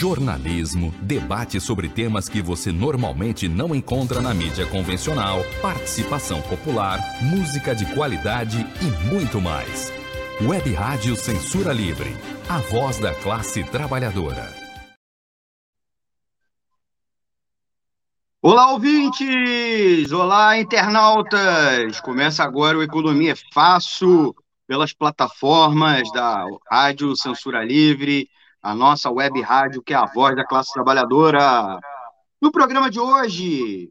jornalismo, debate sobre temas que você normalmente não encontra na mídia convencional, participação popular, música de qualidade e muito mais. Web Rádio Censura Livre, a voz da classe trabalhadora. Olá, ouvintes! Olá, internautas! Começa agora o Economia Fácil pelas plataformas da Rádio Censura Livre, a nossa web rádio, que é a voz da classe trabalhadora. No programa de hoje,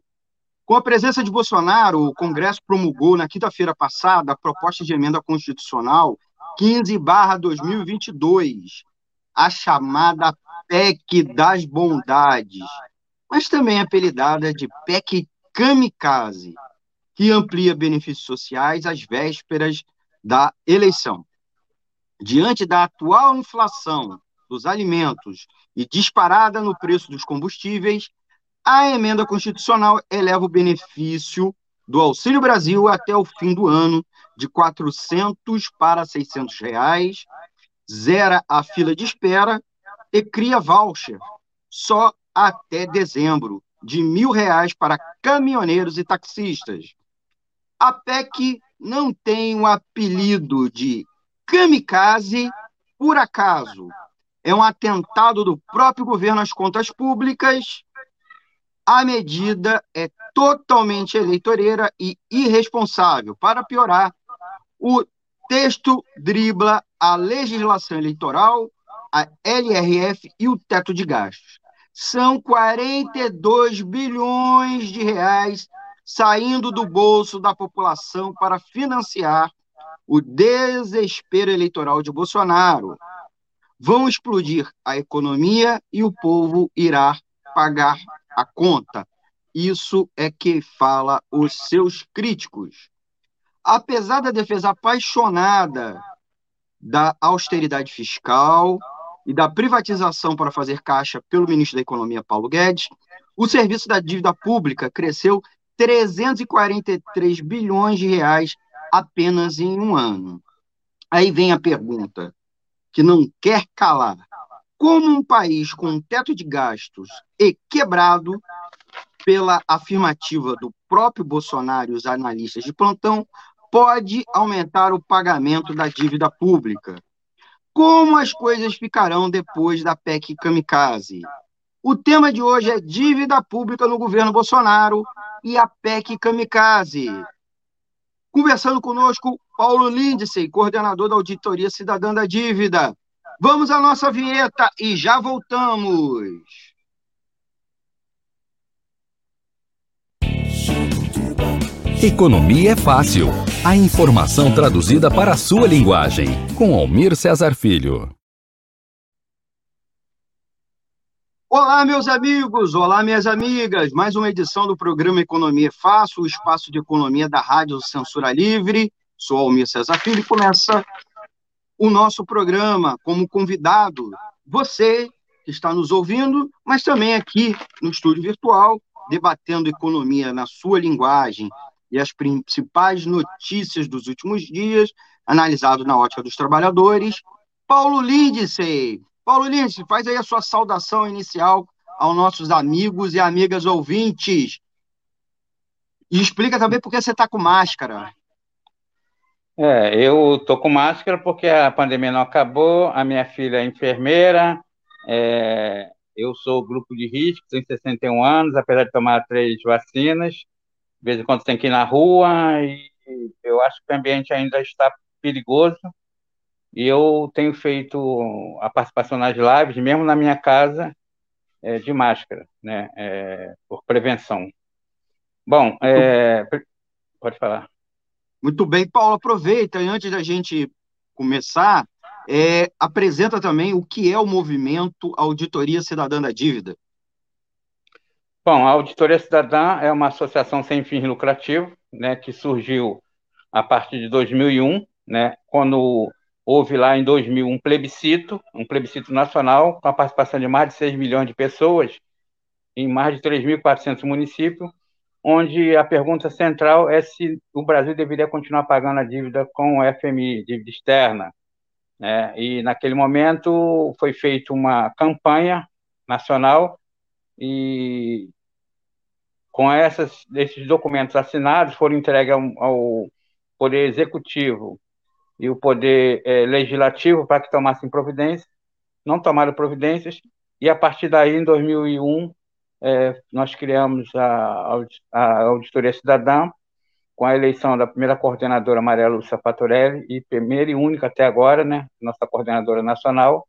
com a presença de Bolsonaro, o Congresso promulgou na quinta-feira passada a proposta de emenda constitucional 15/2022, a chamada PEC das bondades, mas também apelidada de PEC kamikaze, que amplia benefícios sociais às vésperas da eleição. Diante da atual inflação dos alimentos e disparada no preço dos combustíveis, a emenda constitucional eleva o benefício do Auxílio Brasil até o fim do ano de 400 para 600 reais, zera a fila de espera e cria voucher só até dezembro de mil reais para caminhoneiros e taxistas. A PEC não tem o apelido de kamikaze por acaso é um atentado do próprio governo às contas públicas. A medida é totalmente eleitoreira e irresponsável. Para piorar, o texto dribla a legislação eleitoral, a LRF e o teto de gastos. São 42 bilhões de reais saindo do bolso da população para financiar o desespero eleitoral de Bolsonaro vão explodir a economia e o povo irá pagar a conta. Isso é que fala os seus críticos. Apesar da defesa apaixonada da austeridade fiscal e da privatização para fazer caixa pelo ministro da Economia, Paulo Guedes, o serviço da dívida pública cresceu 343 bilhões de reais apenas em um ano. Aí vem a pergunta: que não quer calar. Como um país com um teto de gastos e quebrado, pela afirmativa do próprio Bolsonaro e os analistas de plantão, pode aumentar o pagamento da dívida pública? Como as coisas ficarão depois da PEC Kamikaze? O tema de hoje é dívida pública no governo Bolsonaro e a PEC Kamikaze. Conversando conosco, Paulo Lindsay, coordenador da Auditoria Cidadã da Dívida. Vamos à nossa vinheta e já voltamos. Economia é fácil. A informação traduzida para a sua linguagem. Com Almir Cesar Filho. Olá, meus amigos, olá, minhas amigas. Mais uma edição do programa Economia é Fácil, o espaço de economia da Rádio Censura Livre. Sou Almir Cesar Filho e começa o nosso programa como convidado. Você que está nos ouvindo, mas também aqui no estúdio virtual, debatendo economia na sua linguagem e as principais notícias dos últimos dias, analisado na ótica dos trabalhadores. Paulo Lindsay, Paulo Lins, faz aí a sua saudação inicial aos nossos amigos e amigas ouvintes. E explica também por que você está com máscara. É, eu estou com máscara porque a pandemia não acabou, a minha filha é enfermeira, é, eu sou grupo de risco, tenho 61 anos, apesar de tomar três vacinas, de vez em quando tem que ir na rua, e eu acho que o ambiente ainda está perigoso, e eu tenho feito a participação nas lives, mesmo na minha casa, é, de máscara, né, é, por prevenção. Bom, é, pode falar. Muito bem, Paulo, aproveita e antes da gente começar, é, apresenta também o que é o movimento Auditoria Cidadã da Dívida. Bom, a Auditoria Cidadã é uma associação sem fins lucrativos, né, que surgiu a partir de 2001, né, quando houve lá em 2000 um plebiscito, um plebiscito nacional, com a participação de mais de 6 milhões de pessoas, em mais de 3.400 municípios, onde a pergunta central é se o Brasil deveria continuar pagando a dívida com o FMI, dívida externa. Né? E naquele momento foi feita uma campanha nacional e com essas, esses documentos assinados foram entregues ao, ao Poder Executivo e o Poder é, Legislativo para que tomassem providências, não tomaram providências, e a partir daí, em 2001, é, nós criamos a, a Auditoria Cidadã, com a eleição da primeira coordenadora Maria Lúcia Fatorelli, e primeira e única até agora, né, nossa coordenadora nacional,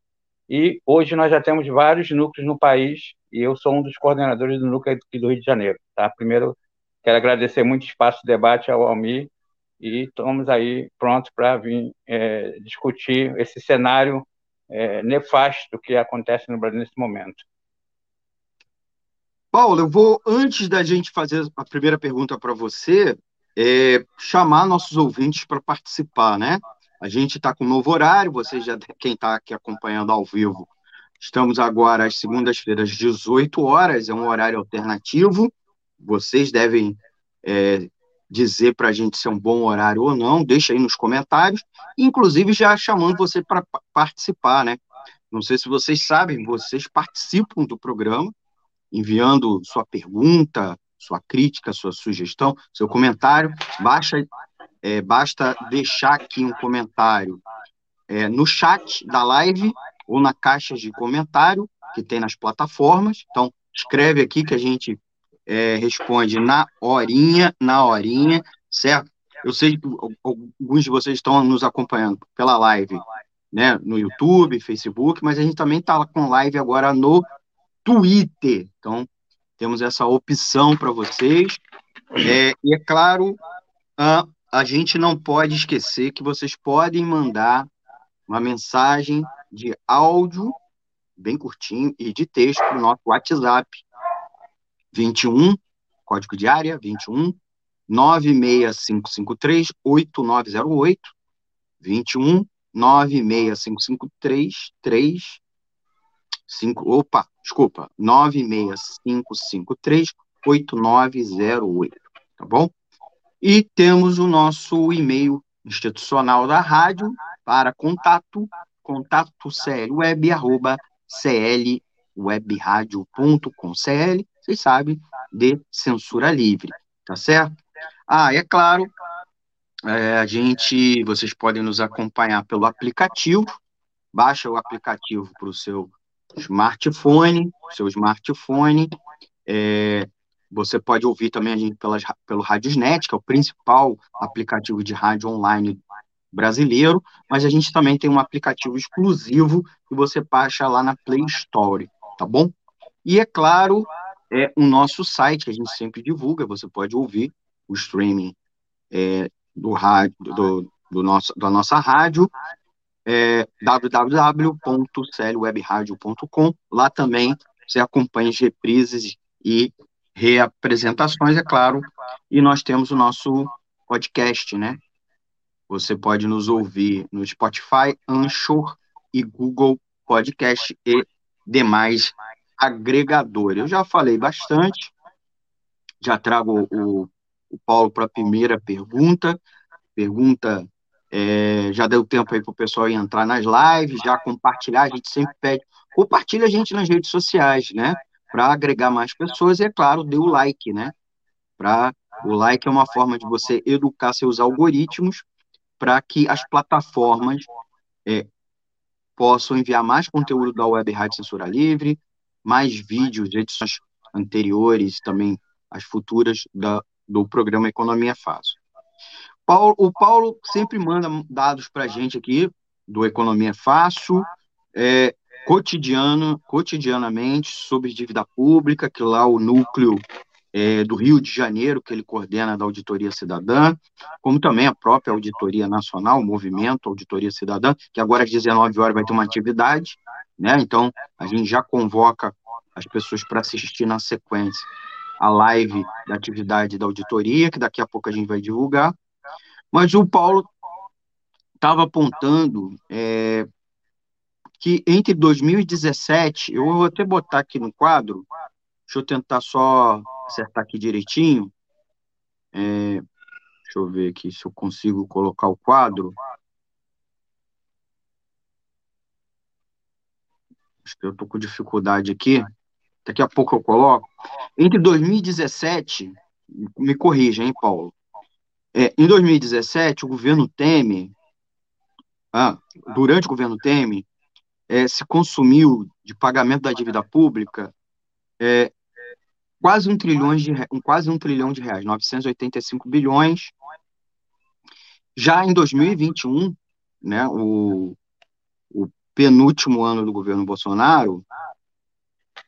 e hoje nós já temos vários núcleos no país, e eu sou um dos coordenadores do núcleo aqui do Rio de Janeiro. Tá? Primeiro, quero agradecer muito espaço de debate ao Almir, e estamos aí prontos para vir é, discutir esse cenário é, nefasto que acontece no Brasil nesse momento. Paulo, eu vou, antes da gente fazer a primeira pergunta para você, é, chamar nossos ouvintes para participar, né? A gente está com um novo horário, você já, quem está aqui acompanhando ao vivo, estamos agora às segundas-feiras, 18 horas, é um horário alternativo. Vocês devem é, dizer para a gente se é um bom horário ou não, deixa aí nos comentários, inclusive já chamando você para participar, né? Não sei se vocês sabem, vocês participam do programa, enviando sua pergunta, sua crítica, sua sugestão, seu comentário, baixa é, basta deixar aqui um comentário é, no chat da live ou na caixa de comentário que tem nas plataformas. Então, escreve aqui que a gente é, responde na horinha, na horinha, certo? Eu sei que alguns de vocês estão nos acompanhando pela live, né, no YouTube, Facebook, mas a gente também está com live agora no Twitter. Então, temos essa opção para vocês. É, e é claro, a, a gente não pode esquecer que vocês podem mandar uma mensagem de áudio, bem curtinho, e de texto para o nosso WhatsApp, 21, código de área, 21 96553 8908, 21 96553 3 5, opa, desculpa, 96553 8908, tá bom? E temos o nosso e-mail institucional da rádio para contato, contato clweb, arroba clwebradio.com. CL, vocês sabem, de censura livre, tá certo? Ah, é claro, é, a gente, vocês podem nos acompanhar pelo aplicativo, baixa o aplicativo para o seu smartphone, seu smartphone, é, você pode ouvir também a gente pelas, pelo Radiosnet, que é o principal aplicativo de rádio online brasileiro, mas a gente também tem um aplicativo exclusivo que você baixa lá na Play Store, tá bom? E é claro, é o nosso site que a gente sempre divulga, você pode ouvir o streaming é, do rádio, do, do nosso, da nossa rádio, é, www.clwebradio.com. Lá também você acompanha as reprises e reapresentações, é claro, e nós temos o nosso podcast, né? Você pode nos ouvir no Spotify, Anchor e Google Podcast e demais agregadores. Eu já falei bastante, já trago o, o Paulo para a primeira pergunta. Pergunta, é, já deu tempo aí para o pessoal entrar nas lives, já compartilhar, a gente sempre pede, compartilha a gente nas redes sociais, né? para agregar mais pessoas e, é claro, dê o like, né? Pra, o like é uma forma de você educar seus algoritmos para que as plataformas é, possam enviar mais conteúdo da Web Rádio Censura Livre, mais vídeos de edições anteriores, também as futuras da, do programa Economia Fácil. Paulo, o Paulo sempre manda dados para a gente aqui do Economia Fácil, é, cotidiano, cotidianamente sobre dívida pública, que lá o núcleo é, do Rio de Janeiro, que ele coordena da Auditoria Cidadã, como também a própria Auditoria Nacional, o movimento Auditoria Cidadã, que agora às 19 horas vai ter uma atividade, né? Então, a gente já convoca as pessoas para assistir na sequência a live da atividade da auditoria, que daqui a pouco a gente vai divulgar. Mas o Paulo estava apontando é, que entre 2017, eu vou até botar aqui no quadro, deixa eu tentar só acertar aqui direitinho. É, deixa eu ver aqui se eu consigo colocar o quadro. acho que eu estou com dificuldade aqui, daqui a pouco eu coloco. Entre 2017, me corrija, hein, Paulo? É, em 2017, o governo Temer, ah, durante o governo Temer, é, se consumiu de pagamento da dívida pública é, quase um trilhão de quase um trilhão de reais, 985 bilhões. Já em 2021, né, o, o penúltimo ano do governo Bolsonaro,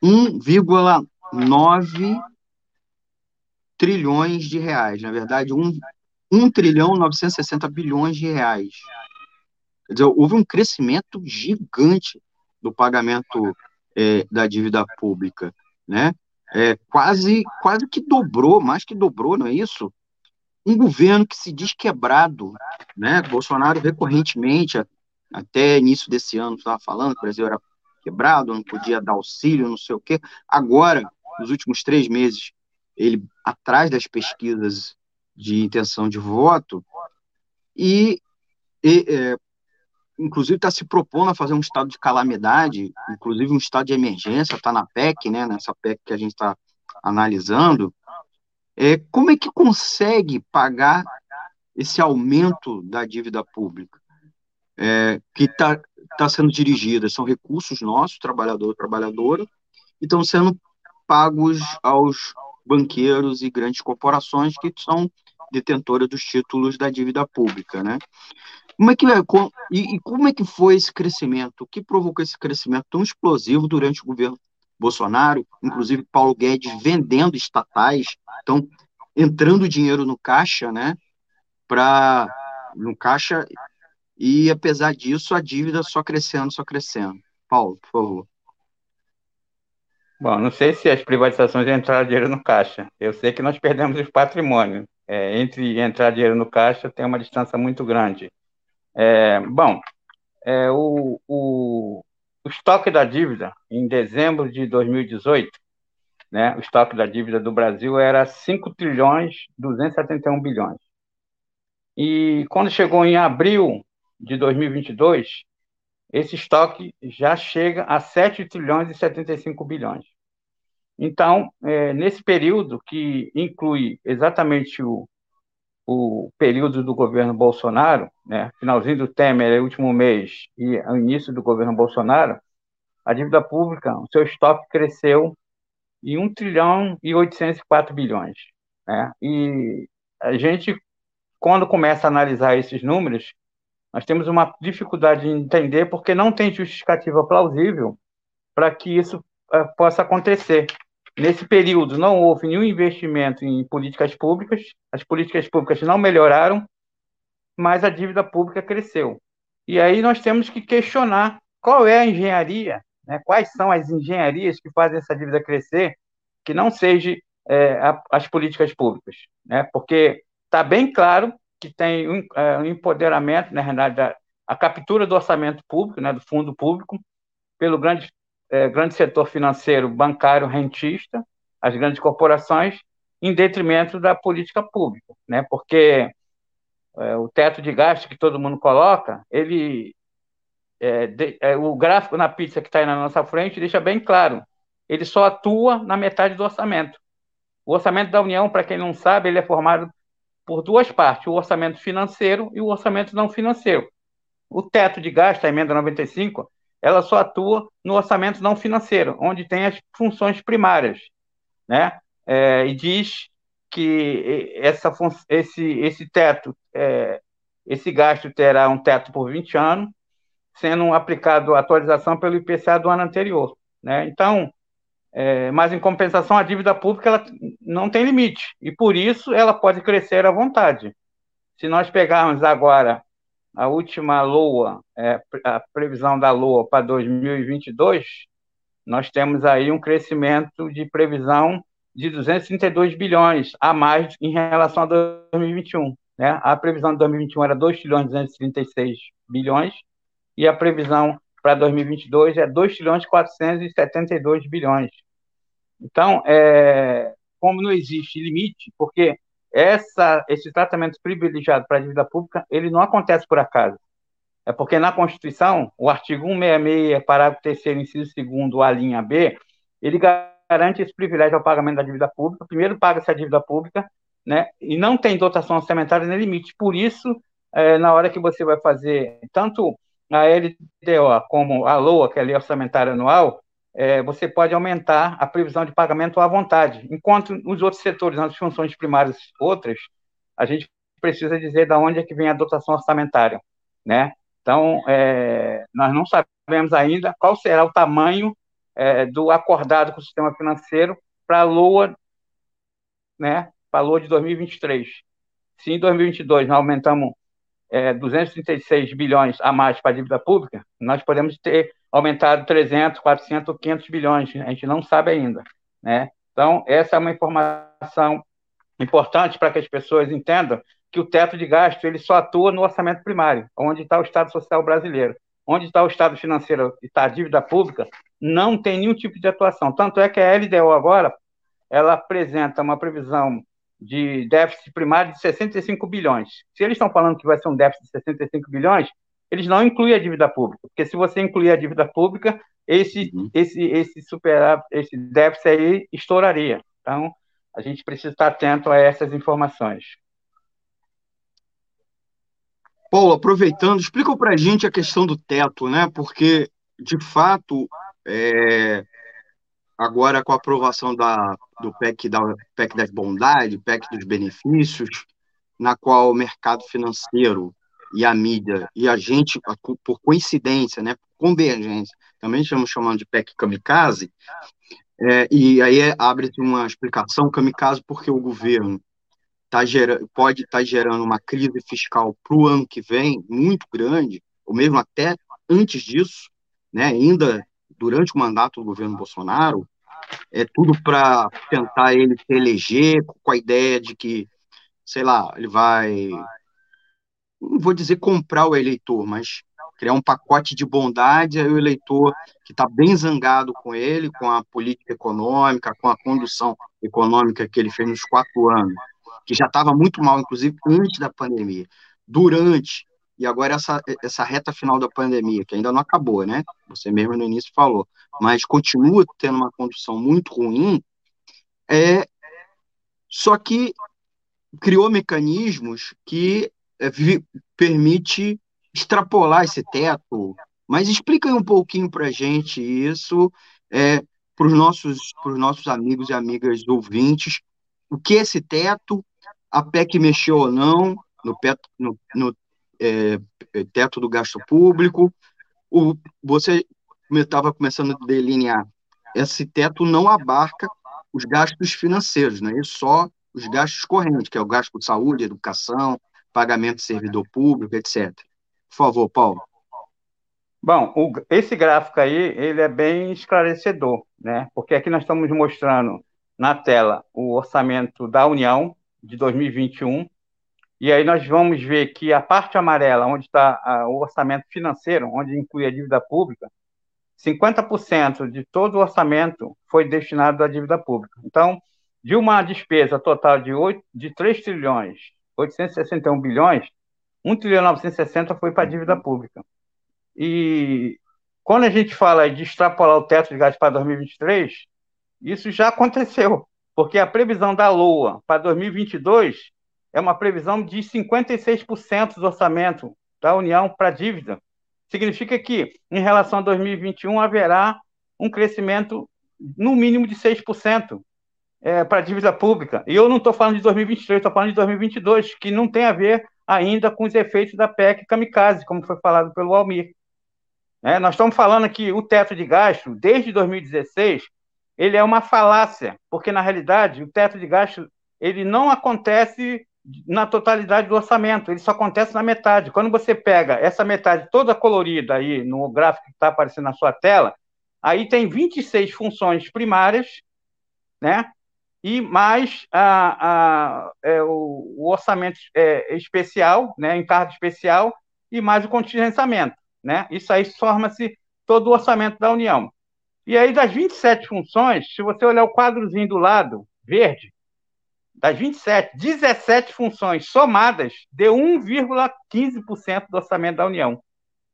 1,9 trilhões de reais, na verdade, 1, 1 trilhão 960 bilhões de reais. Quer dizer, houve um crescimento gigante do pagamento é, da dívida pública, né? É, quase, quase que dobrou, mais que dobrou, não é isso? Um governo que se diz quebrado, né? Bolsonaro recorrentemente, até início desse ano, estava falando que o Brasil era quebrado, não podia dar auxílio, não sei o quê. Agora, nos últimos três meses, ele atrás das pesquisas de intenção de voto e, e é, inclusive está se propondo a fazer um estado de calamidade, inclusive um estado de emergência, está na PEC, né, nessa PEC que a gente está analisando, é, como é que consegue pagar esse aumento da dívida pública é, que está tá sendo dirigida? São recursos nossos, trabalhador, trabalhadora, e estão sendo pagos aos banqueiros e grandes corporações que são detentoras dos títulos da dívida pública, né? Como é que é, e, e, como é que foi esse crescimento? O que provocou esse crescimento tão explosivo durante o governo Bolsonaro? Inclusive Paulo Guedes vendendo estatais, então entrando dinheiro no caixa, né? Para no caixa e apesar disso a dívida só crescendo, só crescendo. Paulo, por favor. Bom, não sei se as privatizações entraram dinheiro no caixa. Eu sei que nós perdemos os patrimônios. É, entre entrar dinheiro no caixa tem uma distância muito grande. É, bom, é, o, o, o, estoque da dívida, em dezembro de 2018, né, o estoque da dívida do Brasil era 5 trilhões 271 bilhões. E quando chegou em abril de 2022, esse estoque já chega a 7 trilhões e 75 bilhões. Então, é, nesse período, que inclui exatamente o, o período do governo Bolsonaro, né, finalzinho do Temer, último mês, e início do governo Bolsonaro, a dívida pública, o seu estoque cresceu em 1 trilhão e 804 bilhões. Né? E a gente, quando começa a analisar esses números, nós temos uma dificuldade de entender porque não tem justificativa plausível para que isso uh, possa acontecer. Nesse período, não houve nenhum investimento em políticas públicas, as políticas públicas não melhoraram, mas a dívida pública cresceu. E aí nós temos que questionar qual é a engenharia, né? quais são as engenharias que fazem essa dívida crescer, que não seja é, a, as políticas públicas. Né? Porque está bem claro que tem um, é, um empoderamento, na realidade, da, a captura do orçamento público, né, do fundo público, pelo grande é, grande setor financeiro, bancário, rentista, as grandes corporações, em detrimento da política pública, né? Porque é, o teto de gasto que todo mundo coloca, ele é, de, é, o gráfico na pizza que está aí na nossa frente deixa bem claro, ele só atua na metade do orçamento. O orçamento da União, para quem não sabe, ele é formado por duas partes, o orçamento financeiro e o orçamento não financeiro. O teto de gasto, a emenda 95, ela só atua no orçamento não financeiro, onde tem as funções primárias, né? É, e diz que essa, esse, esse teto, é, esse gasto terá um teto por 20 anos, sendo aplicado atualização pelo IPCA do ano anterior, né? Então, é, mas em compensação a dívida pública ela não tem limite e por isso ela pode crescer à vontade. Se nós pegarmos agora a última LOA, é, a previsão da LOA para 2022, nós temos aí um crescimento de previsão de 232 bilhões a mais em relação a 2021. Né? A previsão de 2021 era 2 trilhões 236 bilhões e a previsão para 2022 é 2 trilhões 472 bilhões. Então, é, como não existe limite, porque essa, esse tratamento privilegiado para a dívida pública, ele não acontece por acaso. é porque na Constituição, o artigo 166, parágrafo 3 inciso 2 a linha B, ele garante esse privilégio ao pagamento da dívida pública. Primeiro paga-se a dívida pública, né? E não tem dotação orçamentária nem limite. Por isso, é, na hora que você vai fazer tanto a LDO como a LOA, que é a Lei Orçamentária Anual, é, você pode aumentar a previsão de pagamento à vontade. Enquanto nos outros setores, nas funções primárias outras, a gente precisa dizer de onde é que vem a dotação orçamentária, né? Então, é, nós não sabemos ainda qual será o tamanho é, do acordado com o sistema financeiro para a LOA, né, para a LOA de 2023. Se em 2022 nós aumentamos é, 236 bilhões a mais para a dívida pública, nós podemos ter aumentado 300, 400, 500 bilhões, a gente não sabe ainda, né? Então, essa é uma informação importante para que as pessoas entendam que o teto de gasto ele só atua no orçamento primário, onde está o Estado Social brasileiro. Onde está o Estado financeiro e está a dívida pública, não tem nenhum tipo de atuação. Tanto é que a LDO agora, ela apresenta uma previsão de déficit primário de 65 bilhões. Se eles estão falando que vai ser um déficit de 65 bilhões, eles não incluem a dívida pública, porque se você incluir a dívida pública, esse, uhum. esse, esse, superar, esse déficit aí estouraria. Então, a gente precisa estar atento a essas informações. Paulo, aproveitando, explica para a gente a questão do teto, né? Porque, de fato, é, agora com a aprovação da, do PEC, da, PEC das bondades, PEC dos benefícios, na qual o mercado financeiro e a mídia e a gente, por coincidência, né, por convergência, também estamos chamando de PEC kamikaze, é, e aí abre-se uma explicação kamikaze porque o governo tá gerando, pode estar tá gerando uma crise fiscal para o ano que vem muito grande, ou mesmo até antes disso, né, ainda durante o mandato do governo Bolsonaro, é tudo para tentar ele se eleger com a ideia de que, sei lá, ele vai, não vou dizer comprar o eleitor, mas criar um pacote de bondade, aí o eleitor que está bem zangado com ele, com a política econômica, com a condução econômica que ele fez nos quatro anos, que já estava muito mal, inclusive antes da pandemia, durante, e agora essa, essa reta final da pandemia, que ainda não acabou, né? Você mesmo no início falou, mas continua tendo uma condução muito ruim, é, só que criou mecanismos que permite extrapolar esse teto, mas explica um pouquinho para a gente isso, é, para os nossos, nossos amigos e amigas ouvintes, o que é esse teto, a PEC mexeu ou não no, no, no é, teto do gasto público. O, você estava começando a delinear, esse teto não abarca os gastos financeiros, não é só os gastos correntes, que é o gasto de saúde, educação, pagamento de servidor público, etc. Por favor, Paulo. Bom, o, esse gráfico aí, ele é bem esclarecedor, né? Porque aqui nós estamos mostrando na tela o orçamento da União de 2021. E aí nós vamos ver que a parte amarela, onde está o orçamento financeiro, onde inclui a dívida pública, 50% de todo o orçamento foi destinado à dívida pública. Então, de uma despesa total de, 8, de 3 trilhões 861 bilhões, 1 trilhão 960 foi para a dívida pública. E quando a gente fala de extrapolar o teto de gastos para 2023, isso já aconteceu, porque a previsão da LOA para 2022 é uma previsão de 56% do orçamento da União para dívida. Significa que, em relação a 2021, haverá um crescimento no mínimo de 6% é, para a dívida pública. E eu não estou falando de 2023, estou falando de 2022, que não tem a ver ainda com os efeitos da PEC kamikaze, como foi falado pelo Almir. É, nós estamos falando que o teto de gasto, desde 2016, ele é uma falácia, porque na realidade o teto de gasto ele não acontece na totalidade do orçamento, ele só acontece na metade. Quando você pega essa metade toda colorida aí no gráfico que está aparecendo na sua tela, aí tem 26 funções primárias, né? E mais a, a, é, o, o, orçamento é, especial, né? Encargo especial, e mais o contingenciamento, né? Isso aí forma-se todo o orçamento da União. E aí, das 27 funções, se você olhar o quadrozinho do lado, verde, das 27, 17 funções somadas deu 1,15% do orçamento da União.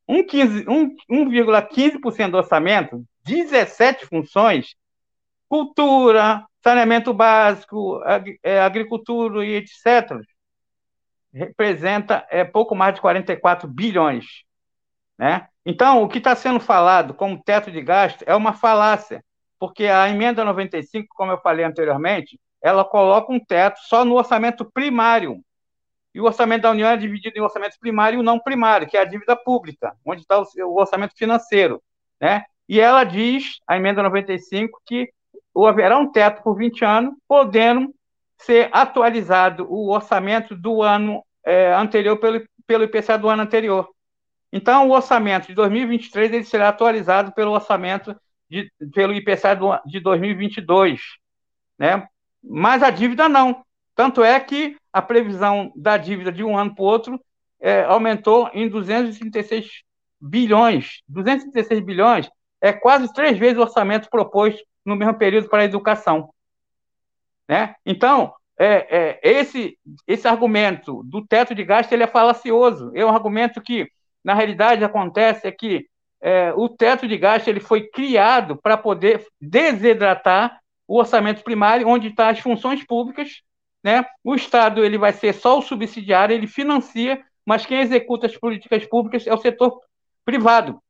1,15% do orçamento, 17 funções, cultura, saneamento básico, é, agricultura e etc., representa é, pouco mais de 44 bilhões. Né? Então, o que está sendo falado como teto de gasto é uma falácia, porque a emenda 95, como eu falei anteriormente, ela coloca um teto só no orçamento primário. E o orçamento da União é dividido em orçamento primário e não primário, que é a dívida pública, onde está o, orçamento financeiro. Né? E ela diz, a emenda 95, que haverá um teto por 20 anos, podendo ser atualizado o orçamento do ano é, anterior pelo, pelo IPCA do ano anterior. Então, o orçamento de 2023 ele será atualizado pelo orçamento de, pelo IPCA do, de 2022, né? Mas a dívida não. Tanto é que a previsão da dívida de um ano para o outro é, aumentou em 236 bilhões. 236 bilhões é quase três vezes o orçamento proposto no mesmo período para a educação. Né? Então, é, é, esse, esse argumento do teto de gasto ele é falacioso. É um argumento que, na realidade, acontece é que é, o teto de gasto ele foi criado para poder desidratar o orçamento primário, onde estão tá as funções públicas. Né? O Estado ele vai ser só o subsidiário, ele financia, mas quem executa as políticas públicas é o setor privado.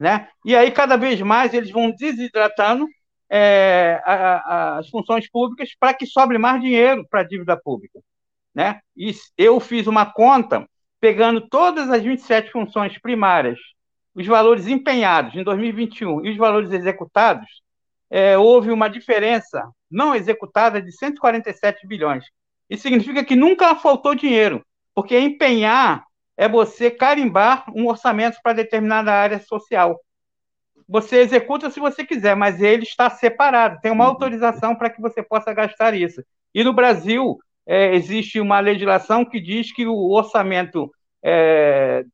Né? E aí, cada vez mais, eles vão desidratando é, a, a, as funções públicas para que sobre mais dinheiro para a dívida pública. Né? E eu fiz uma conta pegando todas as 27 funções primárias, os valores empenhados em 2021 e os valores executados, é, houve uma diferença não executada de 147 bilhões. Isso significa que nunca faltou dinheiro, porque empenhar é você carimbar um orçamento para determinada área social você executa se você quiser, mas ele está separado, tem uma uhum. autorização para que você possa gastar isso. E no Brasil, é, existe uma legislação que diz que o orçamento é,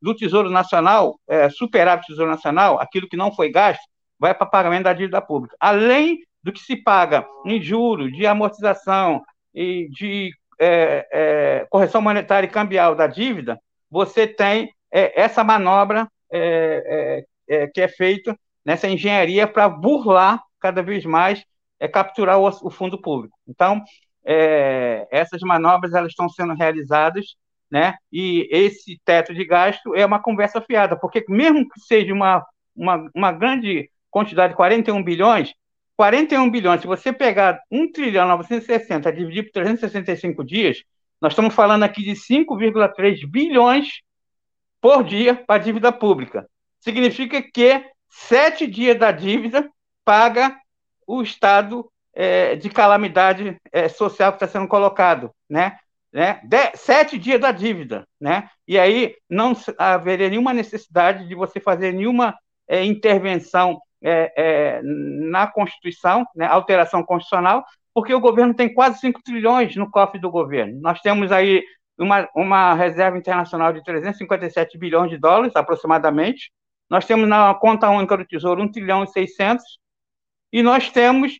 do Tesouro Nacional, é, superávit do Tesouro Nacional, aquilo que não foi gasto, vai para pagamento da dívida pública. Além do que se paga em juros, de amortização e de é, é, correção monetária e cambial da dívida, você tem é, essa manobra é, que é feito nessa engenharia para burlar cada vez mais, é, capturar o, o fundo público. Então, é, essas manobras elas estão sendo realizadas, né? E esse teto de gasto é uma conversa fiada, porque mesmo que seja uma, uma, uma grande quantidade, 41 bilhões, 41 bilhões, se você pegar 1 trilhão 960 dividir por 365 dias, nós estamos falando aqui de 5,3 bilhões por dia para a dívida pública significa que sete dias da dívida paga o estado é, de calamidade é, social que está sendo colocado, né? né? De, sete dias da dívida, né? E aí não haveria nenhuma necessidade de você fazer nenhuma é, intervenção é, é, na Constituição, né? alteração constitucional, porque o governo tem quase 5 trilhões no cofre do governo. Nós temos aí uma, uma reserva internacional de 357 bilhões de dólares, aproximadamente, nós temos na conta única do Tesouro 1 trilhão e 600, e nós temos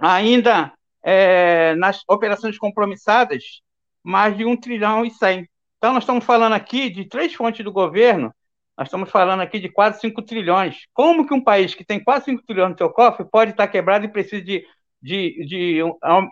ainda é, nas operações compromissadas mais de 1 trilhão e 100. Então, nós estamos falando aqui de três fontes do governo, nós estamos falando aqui de quase 5 trilhões. Como que um país que tem quase 5 trilhões no seu cofre pode estar quebrado e precisa de, de, de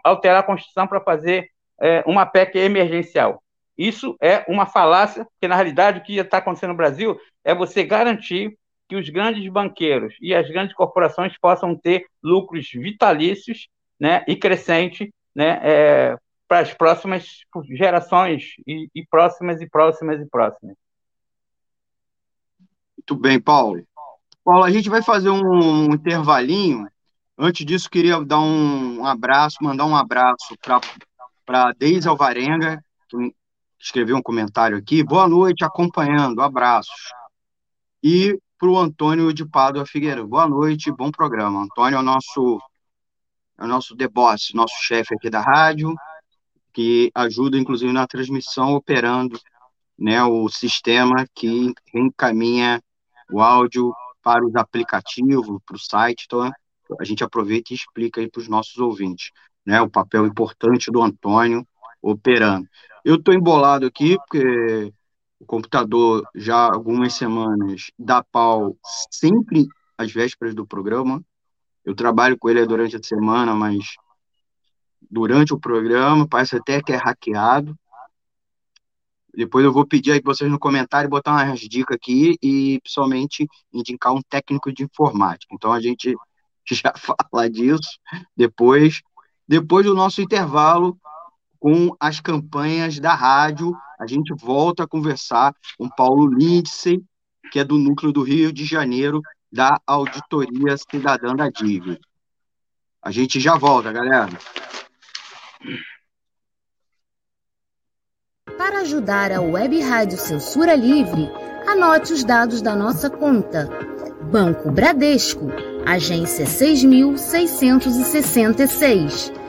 alterar a Constituição para fazer é, uma PEC emergencial? Isso é uma falácia, porque na realidade o que está acontecendo no Brasil é você garantir que os grandes banqueiros e as grandes corporações possam ter lucros vitalícios né, e crescentes né, é, para as próximas gerações e, e próximas e próximas e próximas. Muito bem, Paulo. Paulo, a gente vai fazer um intervalinho. Antes disso, queria dar um abraço, mandar um abraço para Deise Alvarenga, que escreveu um comentário aqui. Boa noite, acompanhando, abraços. E para o Antônio de Pádua Figueiredo. Boa noite, bom programa. Antônio é o nosso, é o nosso The Boss, nosso chefe aqui da rádio, que ajuda, inclusive, na transmissão, operando né, o sistema que encaminha o áudio para os aplicativos, para o site. Então, a gente aproveita e explica aí para os nossos ouvintes né, o papel importante do Antônio operando. Eu estou embolado aqui, porque O computador, já há algumas semanas, dá pau sempre às vésperas do programa. Eu trabalho com ele durante a semana, mas durante o programa, parece até que é hackeado. Depois eu vou pedir aí para vocês no comentário botar umas dicas aqui e, principalmente, indicar um técnico de informática. Então, a gente já fala disso depois. Depois do nosso intervalo, com as campanhas da rádio, a gente volta a conversar com Paulo Lindsay, que é do Núcleo do Rio de Janeiro, da Auditoria Cidadã da Dívida. A gente já volta, galera. Para ajudar a Web Rádio Censura Livre, anote os dados da nossa conta. Banco Bradesco, agência 6666.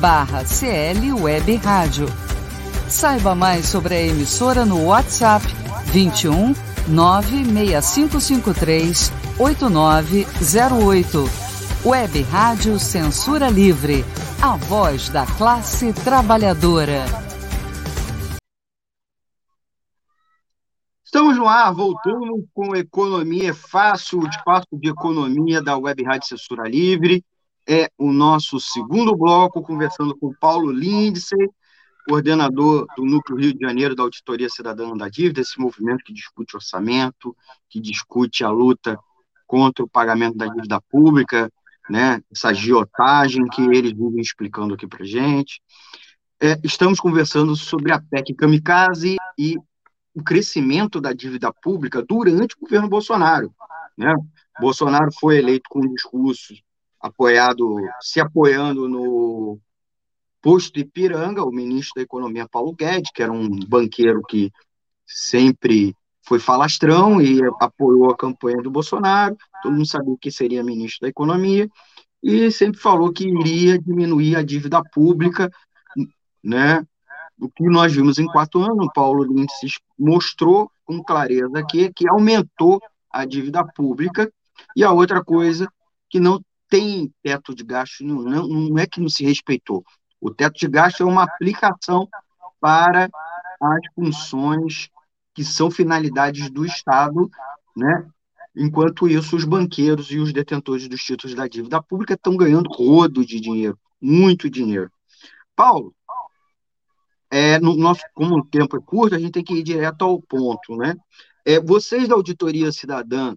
barra CL Web Rádio. Saiba mais sobre a emissora no WhatsApp 21 96553 8908. Web Rádio Censura Livre, a voz da classe trabalhadora. Estamos no ar, voltando com Economia Fácil, o espaço de economia da Web Rádio Censura Livre. É o nosso segundo bloco, conversando com Paulo Lindsay, coordenador do Núcleo Rio de Janeiro da Auditoria Cidadã da Dívida, esse movimento que discute orçamento, que discute a luta contra o pagamento da dívida pública, né, essa agiotagem que eles vivem explicando aqui para gente. É, estamos conversando sobre a PEC Kamikaze e o crescimento da dívida pública durante o governo Bolsonaro. Né? Bolsonaro foi eleito com um discurso apoiado, se apoiando no posto Ipiranga, o ministro da Economia Paulo Guedes, que era um banqueiro que sempre foi falastrão e apoiou a campanha do Bolsonaro, todo mundo sabia que seria ministro da Economia, e sempre falou que iria diminuir a dívida pública, né? O que nós vimos em quatro anos, o Paulo Lindsay mostrou com clareza aqui que aumentou a dívida pública, e a outra coisa que não tem teto de gasto nenhum, não, não é que não se respeitou. O teto de gasto é uma aplicação para as funções que são finalidades do Estado, né? Enquanto isso, os banqueiros e os detentores dos títulos da dívida pública estão ganhando rodo de dinheiro, muito dinheiro. Paulo, é, no nosso, como o tempo é curto, a gente tem que ir direto ao ponto, né? É, vocês da Auditoria Cidadã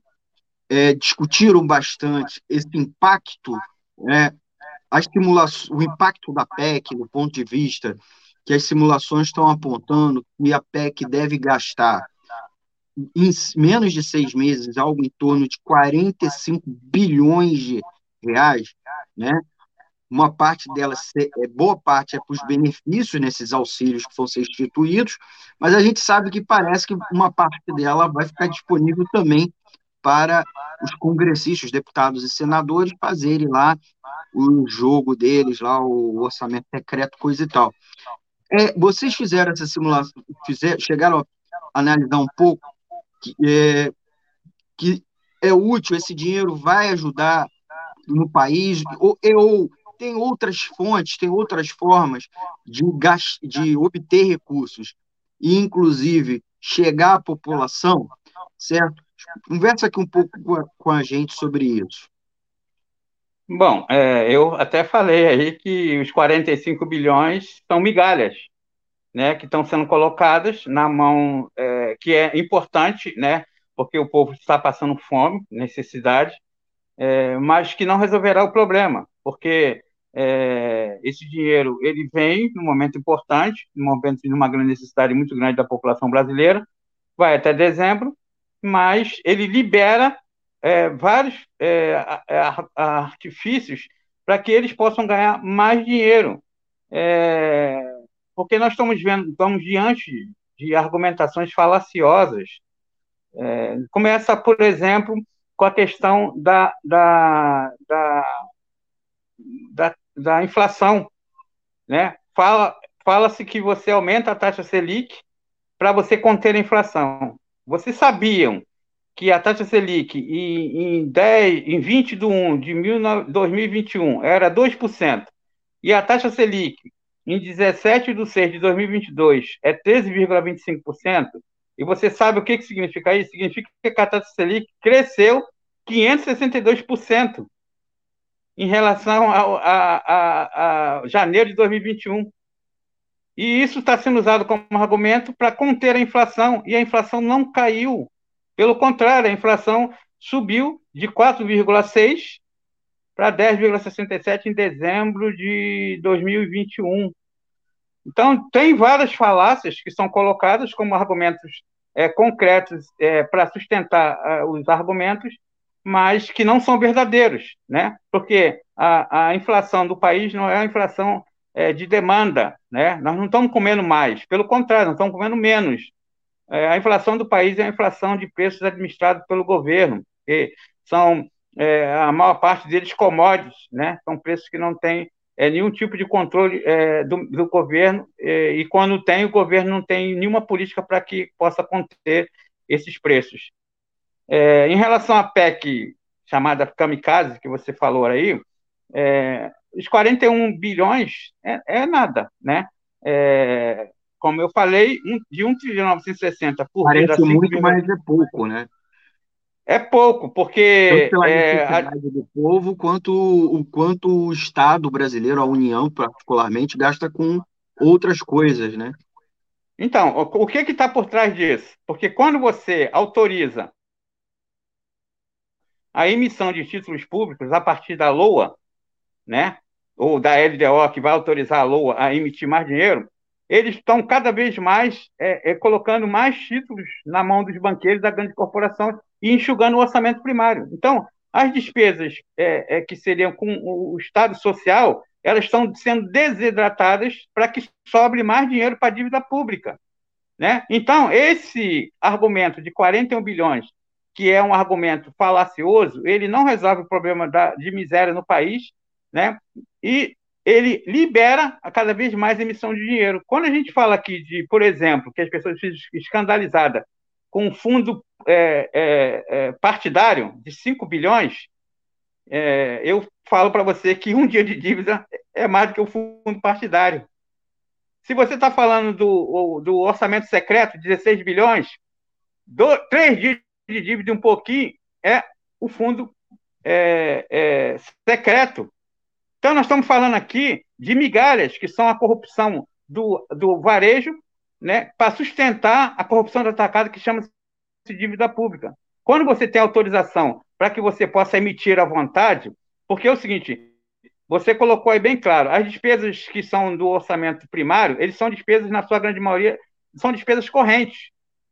é, discutiram bastante esse impacto, né, a o impacto da PEC, do ponto de vista que as simulações estão apontando que a PEC deve gastar em menos de seis meses algo em torno de 45 bilhões de reais, né? Uma parte delas, é, boa parte é para os benefícios nesses auxílios que vão ser instituídos, mas a gente sabe que parece que uma parte dela vai ficar disponível também para os congressistas, deputados e senadores fazerem lá o jogo deles, lá o orçamento secreto, coisa e tal. É, vocês fizeram essa simulação, fizer, chegaram a analisar um pouco que, é, que é útil, esse dinheiro vai ajudar no país, ou, ou tem outras fontes, tem outras formas de, de obter recursos e, inclusive, chegar à população, certo? Conversa aqui um pouco com a gente sobre isso. Bom, é, eu até falei aí que os 45 bilhões são migalhas, né, que estão sendo colocadas na mão, é, que é importante, né, porque o povo está passando fome, necessidade, é, mas que não resolverá o problema, porque é, esse dinheiro ele vem num momento importante, num momento de uma grande necessidade muito grande da população brasileira, vai até dezembro, mas ele libera é, vários é, artifícios para que eles possam ganhar mais dinheiro. É, porque nós estamos vendo, estamos diante de argumentações falaciosas. É, começa, por exemplo, com a questão da, da, da, da, da inflação. Né? Fala, fala-se que você aumenta a taxa Selic para você conter a inflação. Vocês sabiam que a taxa Selic em, em, 10, em 20 de 1 de 2021 era 2%, e a taxa Selic em 17 de 6 de 2022 é 13,25%, e você sabe o que, que significa isso? Significa que a taxa Selic cresceu 562% em relação a, a, a, a janeiro de 2021. E isso está sendo usado como argumento para conter a inflação, e a inflação não caiu. Pelo contrário, a inflação subiu de 4,6 para 10,67 em dezembro de 2021. Então, tem várias falácias que são colocadas como argumentos é, concretos é, para sustentar é, os argumentos, mas que não são verdadeiros, né? Porque a, a inflação do país não é a inflação é, de demanda, né? Nós não estamos comendo mais, pelo contrário, nós estamos comendo menos. É, a inflação do país é a inflação de preços administrados pelo governo, que são é, a maior parte deles commodities, né? São preços que não têm é, nenhum tipo de controle é, do, do, governo é, e quando tem o governo não tem nenhuma política para que possa conter esses preços. É, em relação à PEC chamada Kamikaze que você falou aí, é, os 41 bilhões é, é nada, né? É, como eu falei, um, de 1 trilhão 960 por Parece muito, mas é pouco, né? É pouco, porque. Tanto pela é, necessidade a... do povo, quanto o quanto o Estado brasileiro, a União particularmente, gasta com outras coisas, né? Então, o, o que está por trás disso? Porque quando você autoriza a emissão de títulos públicos a partir da LOA, né? Ou da LDO, que vai autorizar a LOA a emitir mais dinheiro, eles estão cada vez mais é, é, colocando mais títulos na mão dos banqueiros da grande corporação e enxugando o orçamento primário. Então, as despesas é, é que seriam com o Estado social, elas estão sendo desidratadas para que sobre mais dinheiro para a dívida pública. Né? Então, esse argumento de 41 bilhões, que é um argumento falacioso, ele não resolve o problema da, de miséria no país, né? e ele libera a cada vez mais emissão de dinheiro. Quando a gente fala aqui de, por exemplo, que as pessoas ficam escandalizadas com um fundo é, é, é, partidário de 5 bilhões, é, eu falo para você que um dia de dívida é mais do que o fundo partidário. Se você está falando do, do orçamento secreto, 16 bilhões, do, três dias de dívida um pouquinho é o fundo é, é, secreto então, nós estamos falando aqui de migalhas, que são a corrupção do, do varejo, né, para sustentar a corrupção do atacado, que chama-se dívida pública. Quando você tem autorização para que você possa emitir à vontade, porque é o seguinte, você colocou aí bem claro, as despesas que são do orçamento primário, eles são despesas, na sua grande maioria, são despesas correntes.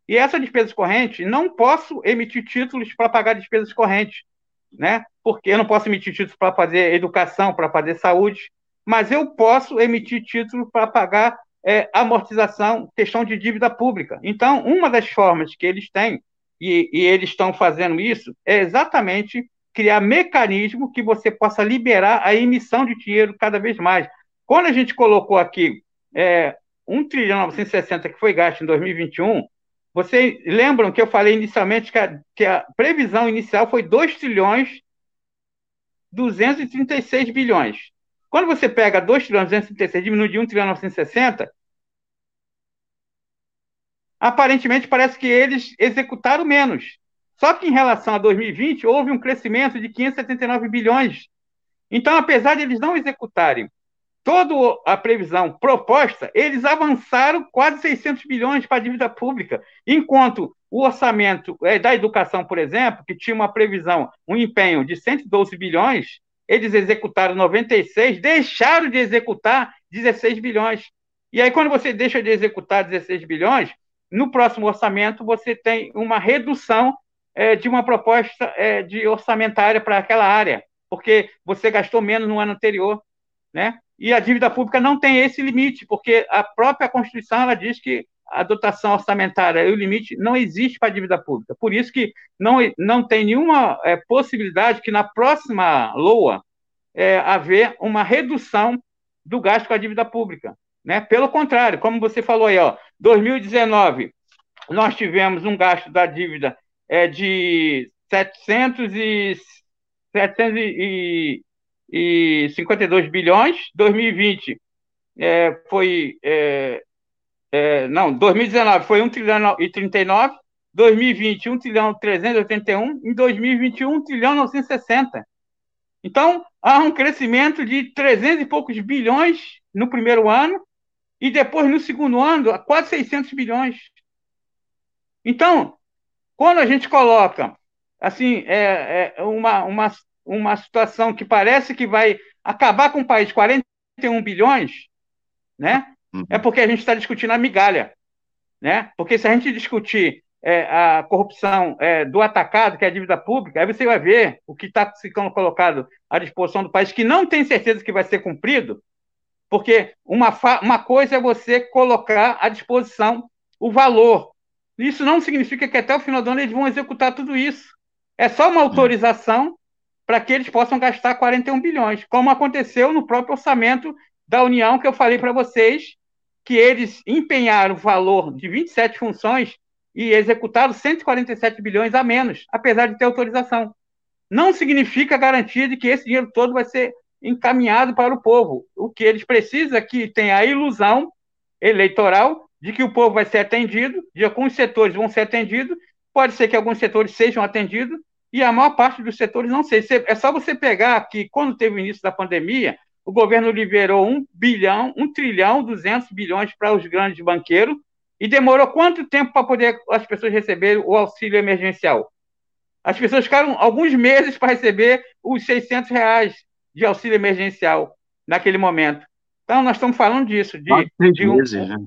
E essas despesas correntes, não posso emitir títulos para pagar despesas correntes né? Porque eu não posso emitir títulos para fazer educação, para fazer saúde, mas eu posso emitir títulos para pagar é, amortização, questão de dívida pública. Então, uma das formas que eles têm, e, e eles estão fazendo isso, é exatamente criar mecanismo que você possa liberar a emissão de dinheiro cada vez mais. Quando a gente colocou aqui é, 1 trilhão 960 que foi gasto em 2021, Vocês lembram que eu falei inicialmente que a, que a previsão inicial foi 2 trilhões 236 bilhões. Quando você pega 2 trilhões 236 e diminui de 1 trilhão 960, aparentemente parece que eles executaram menos. Só que em relação a 2020, houve um crescimento de 579 bilhões. Então, apesar de eles não executarem toda a previsão proposta, eles avançaram quase 600 bilhões para a dívida pública, enquanto o orçamento é, da educação, por exemplo, que tinha uma previsão, um empenho de 112 bilhões, eles executaram 96, deixaram de executar 16 bilhões. E aí, quando você deixa de executar 16 bilhões, no próximo orçamento você tem uma redução é, de uma proposta é, de orçamentária para aquela área, porque você gastou menos no ano anterior, né? E a dívida pública não tem esse limite, porque a própria Constituição ela diz que a dotação orçamentária e o limite não existe para a dívida pública. Por isso que não, não tem nenhuma é, possibilidade que na próxima LOA é, haver uma redução do gasto com a dívida pública. Né? Pelo contrário, como você falou aí, ó, 2019 nós tivemos um gasto da dívida é, de 700 e, 700 e, e 52 bilhões, 2020 é, foi. É, é, não, 2019 foi 1 trilhão e 39, 2020 1 trilhão 381, em 2021 1 trilhão 960. Então, há um crescimento de 300 e poucos bilhões no primeiro ano, e depois, no segundo ano, quase 600 bilhões. Então, quando a gente coloca assim é, é uma, uma uma situação que parece que vai acabar com o país 41 bilhões, né? Uhum. É porque a gente está discutindo a migalha, né? Porque se a gente discutir é, a corrupção é, do atacado, que é a dívida pública, aí você vai ver o que está ficando colocado à disposição do país, que não tem certeza que vai ser cumprido, porque uma, uma coisa é você colocar à disposição o valor. Isso não significa que até o final do ano eles vão executar tudo isso. É só uma autorização para que eles possam gastar 41 bilhões, como aconteceu no próprio orçamento da União, que eu falei para vocês, que eles empenharam o valor de 27 funções e executaram 147 bilhões a menos, apesar de ter autorização. Não significa garantia de que esse dinheiro todo vai ser encaminhado para o povo. O que eles precisam é que tenha a ilusão eleitoral de que o povo vai ser atendido, de alguns setores vão ser atendidos, pode ser que alguns setores sejam atendidos, e a maior parte dos setores não sei. É só você pegar que, quando teve o início da pandemia, o governo liberou um bilhão, um trilhão, 200 bilhões para os grandes banqueiros, e demorou quanto tempo para poder as pessoas receberem o auxílio emergencial? As pessoas ficaram alguns meses para receber os 600 reais de auxílio emergencial naquele momento. Então, nós estamos falando disso. De, de um... meses, né?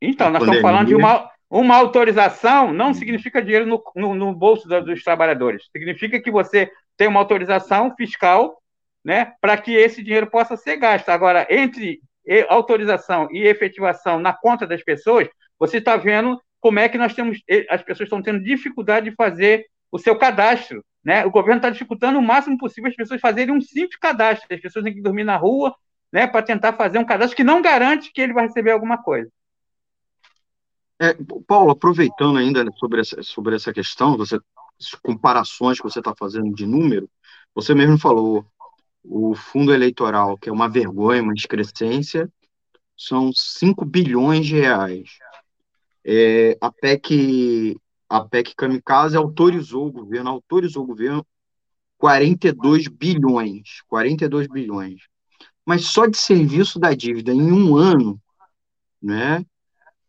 Então, nós estamos falando de uma, uma autorização não significa dinheiro no, no, no bolso dos trabalhadores. Significa que você tem uma autorização fiscal né, para que esse dinheiro possa ser gasto. Agora, entre autorização e efetivação na conta das pessoas, você está vendo como é que nós temos, as pessoas estão tendo dificuldade de fazer o seu cadastro. Né? O governo está dificultando o máximo possível as pessoas fazerem um simples cadastro. As pessoas têm que dormir na rua né, para tentar fazer um cadastro que não garante que ele vai receber alguma coisa. É, Paulo, aproveitando ainda sobre essa, sobre essa questão, você, comparações que você está fazendo de número, você mesmo falou, o fundo eleitoral, que é uma vergonha, uma excrescência, são 5 bilhões de reais. É, a PEC, a PEC Kamikaze autorizou o governo, autorizou o governo 42 bilhões, 42 bilhões. Mas só de serviço da dívida em um ano, né,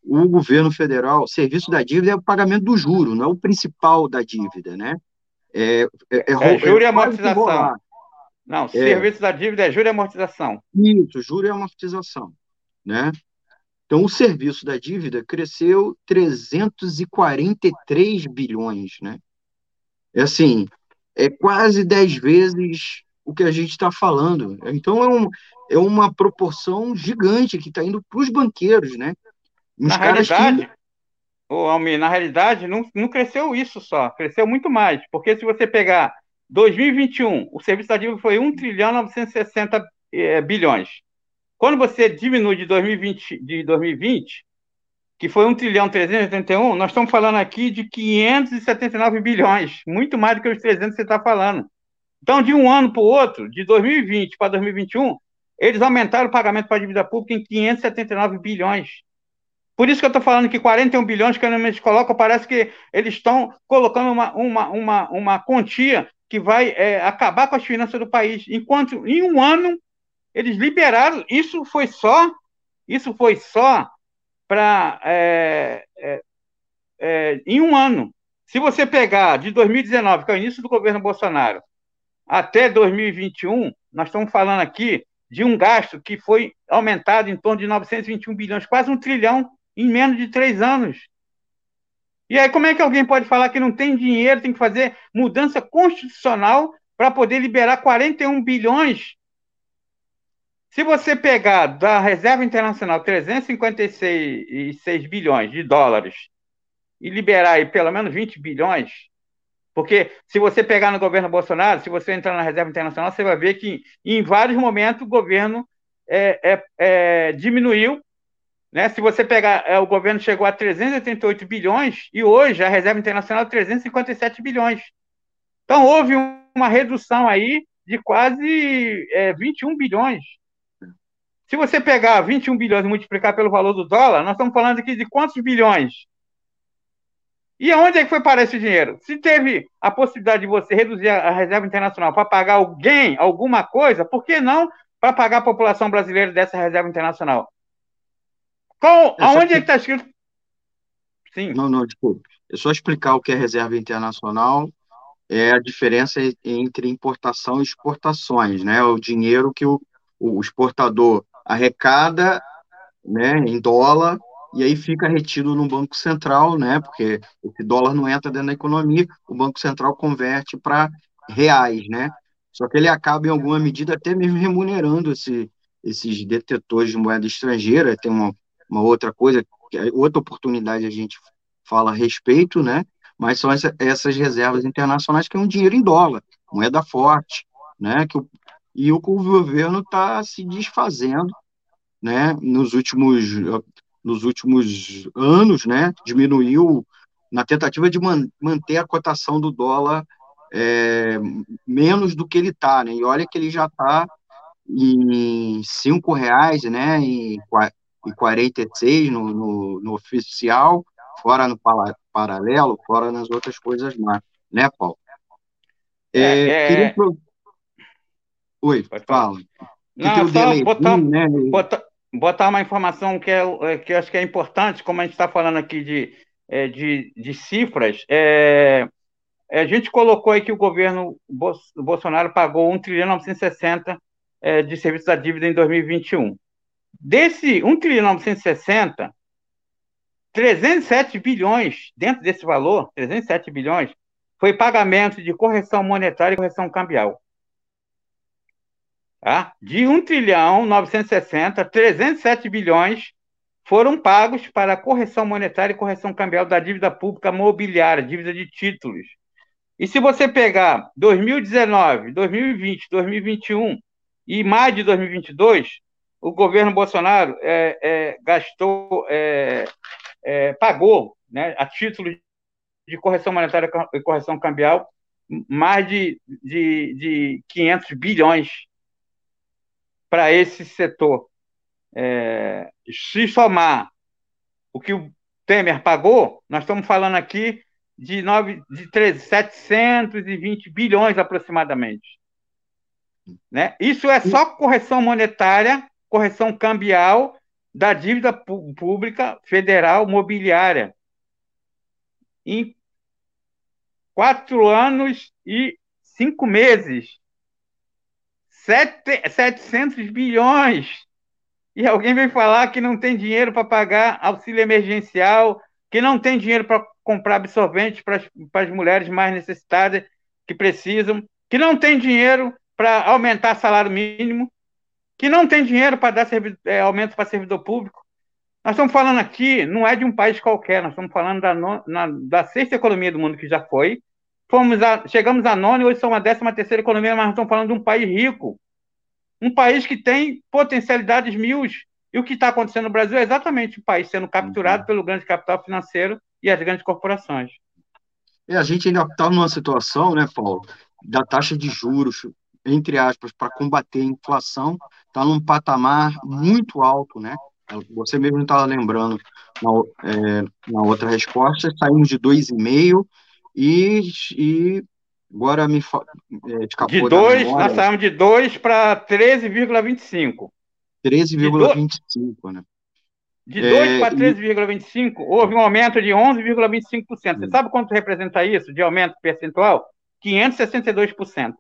o governo federal, o serviço da dívida é o pagamento do juro, não é o principal da dívida, né? É, é, é, é juro e amortização. Não, é. serviço da dívida é juro e amortização. Isso, juro e amortização, né? Então, o serviço da dívida cresceu 343 bilhões, né? É assim, é quase 10 vezes o que a gente está falando. Então, é, um, é uma proporção gigante que está indo para os banqueiros, né? Na realidade, que... oh, Almir, na realidade, não, não cresceu isso só, cresceu muito mais. Porque se você pegar 2021, o serviço da dívida foi 1 trilhão 960 é, bilhões. Quando você diminui de 2020, de 2020, que foi 1 trilhão 381, nós estamos falando aqui de 579 bilhões, muito mais do que os 300 que você está falando. Então, de um ano para o outro, de 2020 para 2021, eles aumentaram o pagamento para a dívida pública em 579 bilhões. Por isso que eu estou falando que 41 bilhões que eles colocam, parece que eles estão colocando uma, uma, uma, uma quantia que vai é, acabar com as finanças do país. Enquanto em um ano eles liberaram, isso foi só, isso foi só para é, é, é, em um ano. Se você pegar de 2019, que é o início do governo Bolsonaro, até 2021, nós estamos falando aqui de um gasto que foi aumentado em torno de 921 bilhões, quase um trilhão em menos de três anos. E aí, como é que alguém pode falar que não tem dinheiro, tem que fazer mudança constitucional para poder liberar 41 bilhões? Se você pegar da Reserva Internacional 356 bilhões de dólares e liberar aí pelo menos 20 bilhões, porque se você pegar no governo Bolsonaro, se você entrar na Reserva Internacional, você vai ver que em vários momentos o governo é, é, é, diminuiu né? Se você pegar, é, o governo chegou a 388 bilhões e hoje a reserva internacional é 357 bilhões. Então houve uma redução aí de quase é, 21 bilhões. Se você pegar 21 bilhões e multiplicar pelo valor do dólar, nós estamos falando aqui de quantos bilhões? E aonde é que foi parar esse dinheiro? Se teve a possibilidade de você reduzir a reserva internacional para pagar alguém, alguma coisa, por que não para pagar a população brasileira dessa reserva internacional? Qual, aonde é que está escrito? Sim. Não, não, desculpe. É só explicar o que é reserva internacional. É a diferença entre importação e exportações, né? O dinheiro que o, o exportador arrecada, né, em dólar e aí fica retido no Banco Central, né? Porque esse dólar não entra dentro da economia, o Banco Central converte para reais, né? Só que ele acaba, em alguma medida, até mesmo remunerando esse, esses detetores de moeda estrangeira. Tem uma, uma outra coisa, é outra oportunidade a gente fala a respeito, né? Mas são essa, essas reservas internacionais que é um dinheiro em dólar, moeda forte, né? Que o, e o governo está se desfazendo, né? Nos últimos nos últimos anos, né? Diminuiu na tentativa de man, manter a cotação do dólar é, menos do que ele está, né? E olha que ele já está em cinco reais, né? Em 46 no, no, no oficial, fora no paralelo, fora nas outras coisas mais, né, Paulo? É, é, queria... É. Oi, Pode fala. Não, só botar, né? botar, botar uma informação que, é, é, que eu acho que é importante, como a gente está falando aqui de, é, de, de cifras, é, a gente colocou aí que o governo Bolsonaro pagou 1 trilhão 960 é, de serviços da dívida em 2021. Desse 1 trilhão 960, 307 bilhões, dentro desse valor, 307 bilhões, foi pagamento de correção monetária e correção cambial. Tá? De 1 trilhão 960, 307 bilhões foram pagos para correção monetária e correção cambial da dívida pública mobiliária, dívida de títulos. E se você pegar 2019, 2020, 2021 e mais de 2022, o governo Bolsonaro é, é, gastou, é, é, pagou, né, a título de correção monetária e correção cambial, mais de, de, de 500 bilhões para esse setor. É, se somar o que o Temer pagou, nós estamos falando aqui de, 9, de 3, 720 bilhões aproximadamente. Né? Isso é só correção monetária correção cambial da dívida pública federal mobiliária. Em quatro anos e cinco meses. Sete, 700 bilhões. E alguém vem falar que não tem dinheiro para pagar auxílio emergencial, que não tem dinheiro para comprar absorventes para as mulheres mais necessitadas que precisam, que não tem dinheiro para aumentar salário mínimo que não tem dinheiro para dar é, aumento para servidor público. Nós estamos falando aqui, não é de um país qualquer, nós estamos falando da, no, na, da sexta economia do mundo que já foi. Fomos a, chegamos a nona e hoje somos a décima terceira economia, mas nós estamos falando de um país rico. Um país que tem potencialidades mil E o que está acontecendo no Brasil é exatamente o país sendo capturado uhum. pelo grande capital financeiro e as grandes corporações. É, a gente ainda está numa situação, né, Paulo, da taxa de juros, entre aspas, para combater a inflação, está num patamar muito alto, né? Você mesmo estava lembrando na, é, na, outra resposta, saímos de 2,5 e, e agora me é, De 2, nós saímos de 2 para 13,25. 13,25, né? De 2 é, para 13,25, houve um aumento de 11,25%. Você sabe quanto representa isso de aumento percentual? 562%.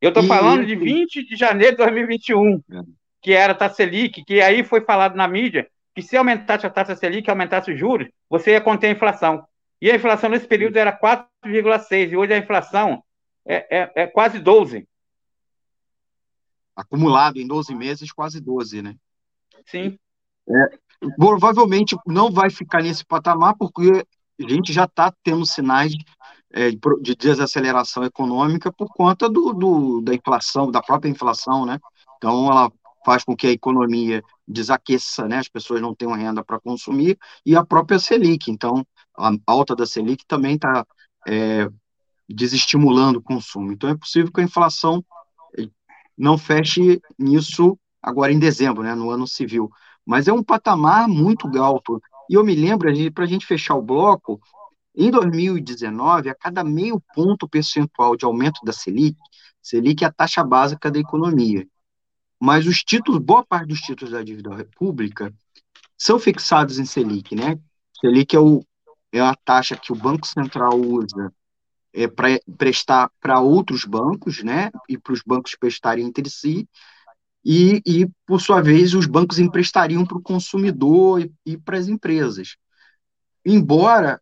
Eu estou falando de 20 de janeiro de 2021, é. que era a taxa Selic, que aí foi falado na mídia que se aumentasse a taxa Selic, aumentasse os juros, você ia conter a inflação. E a inflação nesse período era 4,6%, e hoje a inflação é, é, é quase 12%. Acumulado em 12 meses, quase 12, né? Sim. É, provavelmente não vai ficar nesse patamar, porque a gente já está tendo sinais é, de desaceleração econômica por conta do, do, da inflação, da própria inflação, né? Então, ela faz com que a economia desaqueça, né? As pessoas não tenham renda para consumir e a própria Selic. Então, a alta da Selic também está é, desestimulando o consumo. Então, é possível que a inflação é, não feche nisso agora em dezembro, né? No ano civil mas é um patamar muito alto. E eu me lembro, para a gente fechar o bloco, em 2019, a cada meio ponto percentual de aumento da Selic, Selic é a taxa básica da economia, mas os títulos, boa parte dos títulos da dívida pública são fixados em Selic, né? Selic é, o, é a taxa que o Banco Central usa é, para prestar para outros bancos, né? E para os bancos prestarem entre si, e, e, por sua vez, os bancos emprestariam para o consumidor e, e para as empresas. Embora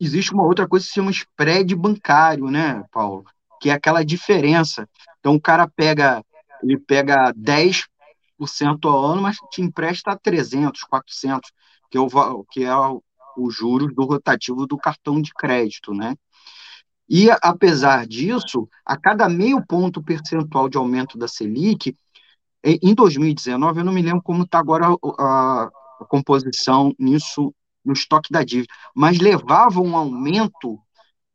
existe uma outra coisa que se chama spread bancário, né, Paulo? Que é aquela diferença. Então, o cara pega, ele pega 10% ao ano, mas te empresta 300, 400, que é o, que é o, o juros do rotativo do cartão de crédito, né? E, apesar disso, a cada meio ponto percentual de aumento da Selic, em 2019, eu não me lembro como está agora a, a, composição nisso no estoque da dívida, mas levava um aumento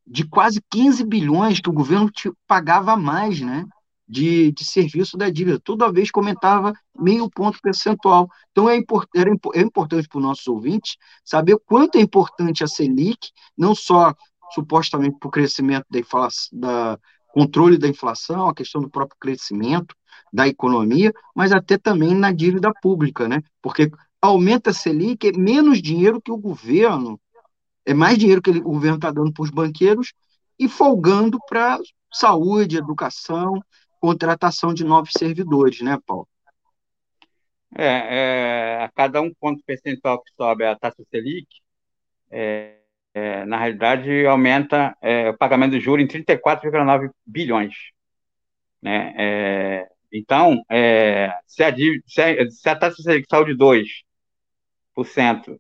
de quase 15 bilhões que o governo pagava mais, né? De, de serviço da dívida. Toda vez comentava meio ponto percentual. Então, é, import, era, é importante para os nossos ouvintes saber quanto é importante a Selic, não só supostamente para o crescimento da, inflação, da controle da inflação, a questão do próprio crescimento, da economia, mas até também na dívida pública, né? Porque aumenta a Selic, é menos dinheiro que o governo, é mais dinheiro que ele, o governo está dando para os banqueiros e folgando para saúde, educação, contratação de novos servidores, né, Paulo? É, é, a cada um ponto percentual que sobe a taxa Selic, é, é, na realidade, aumenta é, o pagamento de juros em 34,9 bilhões. Né? É, então, é, se, a, se, a, se a taxa Selic saiu de 2%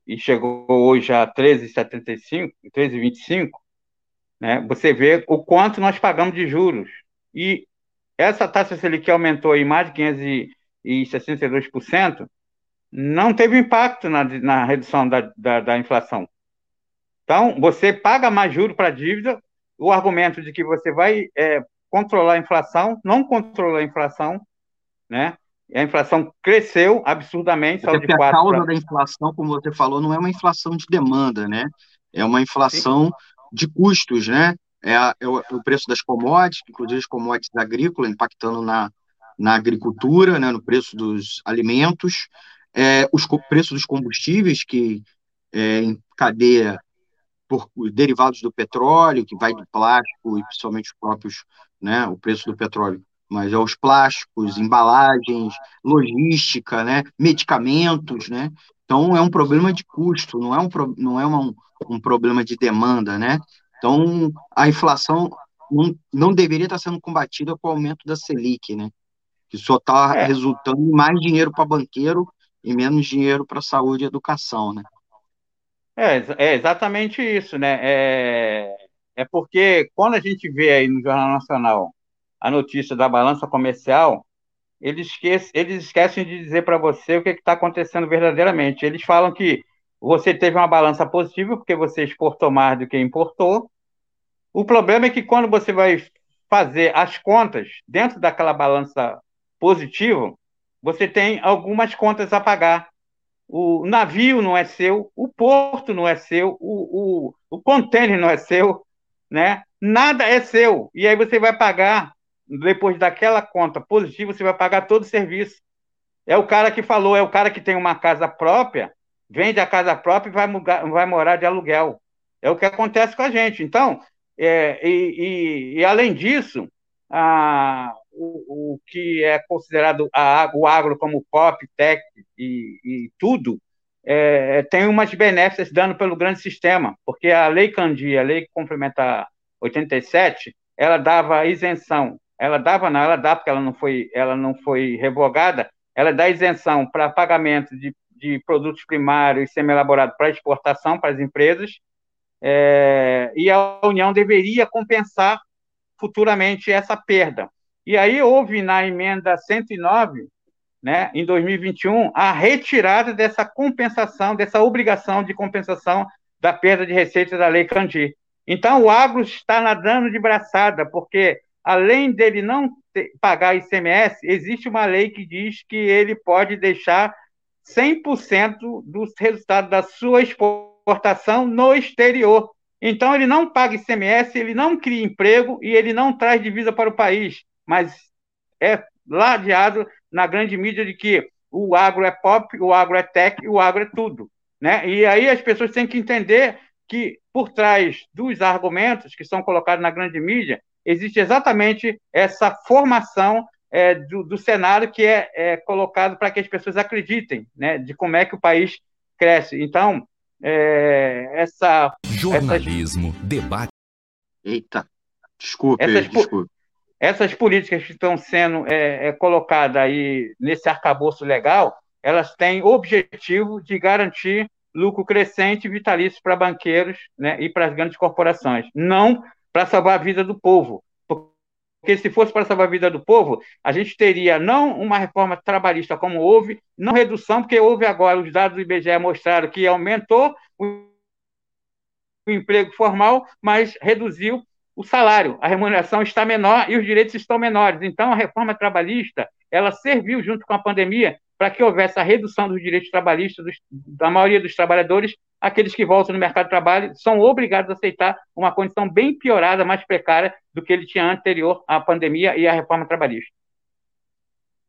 e chegou hoje a 13,75%, 13,25%, né, você vê o quanto nós pagamos de juros. E essa taxa Selic que aumentou em mais de 562%, não teve impacto na, na redução da, da, da inflação. Então, você paga mais juros para a dívida, o argumento de que você vai é, controlar a inflação, não controlou a inflação, né? A inflação cresceu absurdamente. De a causa pra... da inflação, como você falou, não é uma inflação de demanda, né? É uma inflação Sim. de custos, né? É, a, é, o preço das commodities, inclusive as commodities agrícolas, impactando na, na agricultura, né, no preço dos alimentos, é, os preços dos combustíveis, que é, cadeia por derivados do petróleo, que vai do plástico e principalmente os próprios né, o preço do petróleo, mas é os plásticos, embalagens, logística, né, medicamentos, né? Então é um problema de custo, não é um, não é uma, um problema de demanda, né? Então a inflação não, não deveria estar sendo combatida com o aumento da Selic, né? Que só está é. resultando em mais dinheiro para banqueiro e menos dinheiro para saúde e educação, né? É, é exatamente isso, né? É, é porque quando a gente vê aí no Jornal Nacional a notícia da balança comercial, eles, esquecem, eles esquecem de dizer para você o que está acontecendo verdadeiramente. Eles falam que você teve uma balança positiva porque você exportou mais do que importou. O problema é que quando você vai fazer as contas dentro daquela balança positiva, você tem algumas contas a pagar. O navio não é seu, o porto não é seu, o, o, o contêiner não é seu, né? Nada é seu. E aí você vai pagar, depois daquela conta positiva, você vai pagar todo o serviço. É o cara que falou, é o cara que tem uma casa própria, vende a casa própria e vai, vai morar de aluguel. É o que acontece com a gente. Então, é, e, e, e, além disso, a, o, o, que é considerado a, o agro como pop, tech e, e tudo, é, tem umas benéficas dando pelo grande sistema, porque a Lei Candia, a Lei Complementar 87, ela dava isenção, ela dava não, ela dá porque ela não foi, ela não foi revogada, ela dá isenção para pagamento de, de produtos primários semi-elaborados para exportação para as empresas, é, e a União deveria compensar futuramente essa perda. E aí houve na emenda 109, né, em 2021, a retirada dessa compensação, dessa obrigação de compensação da perda de receitas da Lei Candir. Então, o agro está nadando de braçada, porque além dele não ter, pagar ICMS, existe uma lei que diz que ele pode deixar 100% dos resultados da sua exportação no exterior. Então, ele não paga ICMS, ele não cria emprego e ele não traz divisa para o país, mas é ladeado na grande mídia de que o agro é pop, o agro é tech, o agro é tudo. Né? E aí as pessoas têm que entender que por trás dos argumentos que são colocados na grande mídia, existe exatamente essa formação é, do, do, cenário que é, é colocado para que as pessoas acreditem né, de como é que o país cresce. Então, é, essa. Jornalismo, essas, debate. Eita, desculpe, essas, desculpe. Essas políticas que estão sendo é, é, colocadas aí nesse arcabouço legal, elas têm o objetivo de garantir lucro crescente e vitalício para banqueiros né, e para as grandes corporações, não para salvar a vida do povo. Porque se fosse para salvar a vida do povo, a gente teria não uma reforma trabalhista como houve, não redução, porque houve agora, os dados do IBGE mostraram que aumentou o emprego formal, mas reduziu o salário, a remuneração está menor e os direitos estão menores. Então, a reforma trabalhista, ela serviu junto com a pandemia para que houvesse a redução dos direitos trabalhistas dos, da maioria dos trabalhadores, aqueles que voltam no mercado de trabalho são obrigados a aceitar uma condição bem piorada, mais precária do que ele tinha anterior à pandemia e à reforma trabalhista.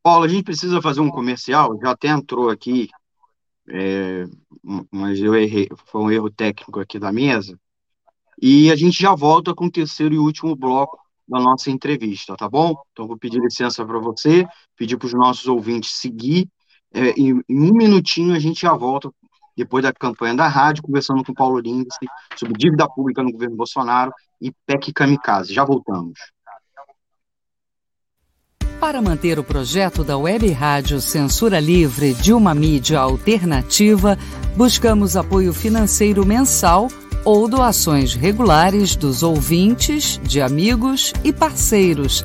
Paulo, a gente precisa fazer um comercial, já até entrou aqui, é, mas eu errei, foi um erro técnico aqui da mesa, e a gente já volta com o terceiro e último bloco da nossa entrevista, tá bom? Então, vou pedir licença para você, pedir para os nossos ouvintes seguir é, em, em, um minutinho a gente já volta, depois da campanha da rádio, conversando com o Paulo Lindsay sobre dívida pública no governo Bolsonaro e PEC Kamikaze. Já voltamos. Para manter o projeto da Web Rádio Censura Livre de uma mídia alternativa, buscamos apoio financeiro mensal ou doações regulares dos ouvintes, de amigos e parceiros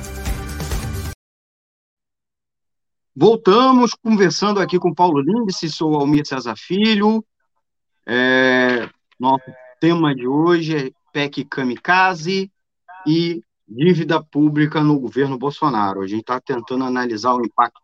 Voltamos conversando aqui com Paulo Lindsay, sou Almir César Filho. É, nosso tema de hoje é PEC Kamikaze e dívida pública no governo Bolsonaro. A gente está tentando analisar o impacto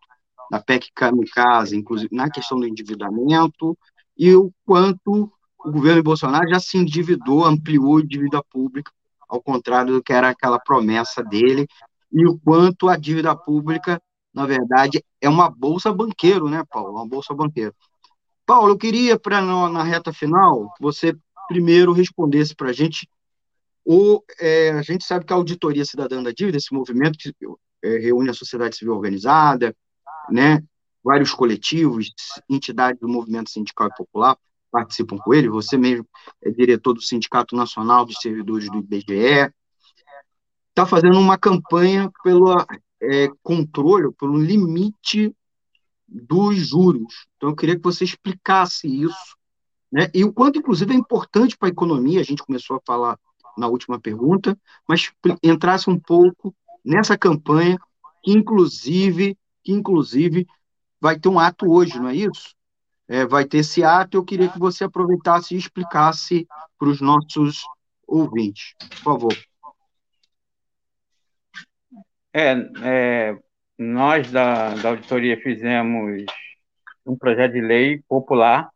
da PEC Kamikaze, inclusive na questão do endividamento, e o quanto o governo Bolsonaro já se endividou, ampliou a dívida pública, ao contrário do que era aquela promessa dele, e o quanto a dívida pública, na verdade, é uma bolsa banqueiro, né, Paulo? Uma bolsa banqueiro. Paulo, eu queria, para na reta final, você primeiro respondesse para a gente. O, é, a gente sabe que a Auditoria Cidadã da Dívida, esse movimento que é, reúne a sociedade civil organizada, né, vários coletivos, entidades do movimento sindical e popular participam com ele, você mesmo é diretor do Sindicato Nacional dos Servidores do IBGE, está fazendo uma campanha pelo é, controle, pelo limite dos juros. Então, eu queria que você explicasse isso, né? e o quanto, inclusive, é importante para a economia, a gente começou a falar na última pergunta, mas entrasse um pouco nessa campanha, que inclusive, que inclusive vai ter um ato hoje, não é isso? É, vai ter esse ato, eu queria que você aproveitasse e explicasse para os nossos ouvintes. Por favor. É, é, nós da, da auditoria fizemos um projeto de lei popular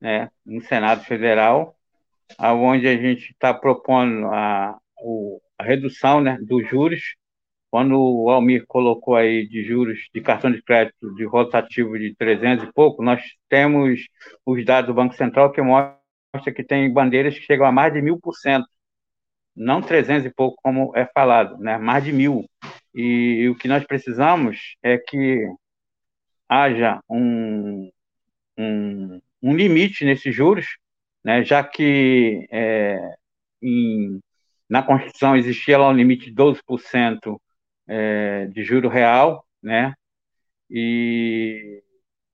né, no Senado Federal, onde a gente está propondo a, o, a redução né, dos juros quando o Almir colocou aí de juros de cartão de crédito de rotativo de 300 e pouco, nós temos os dados do Banco Central que mostra que tem bandeiras que chegam a mais de mil por cento, não 300 e pouco como é falado, né? mais de mil. E, o que nós precisamos é que haja um, um, um limite nesses juros, né? já que é, em, na Constituição existia lá um limite de 12% é, de juro real, né? E,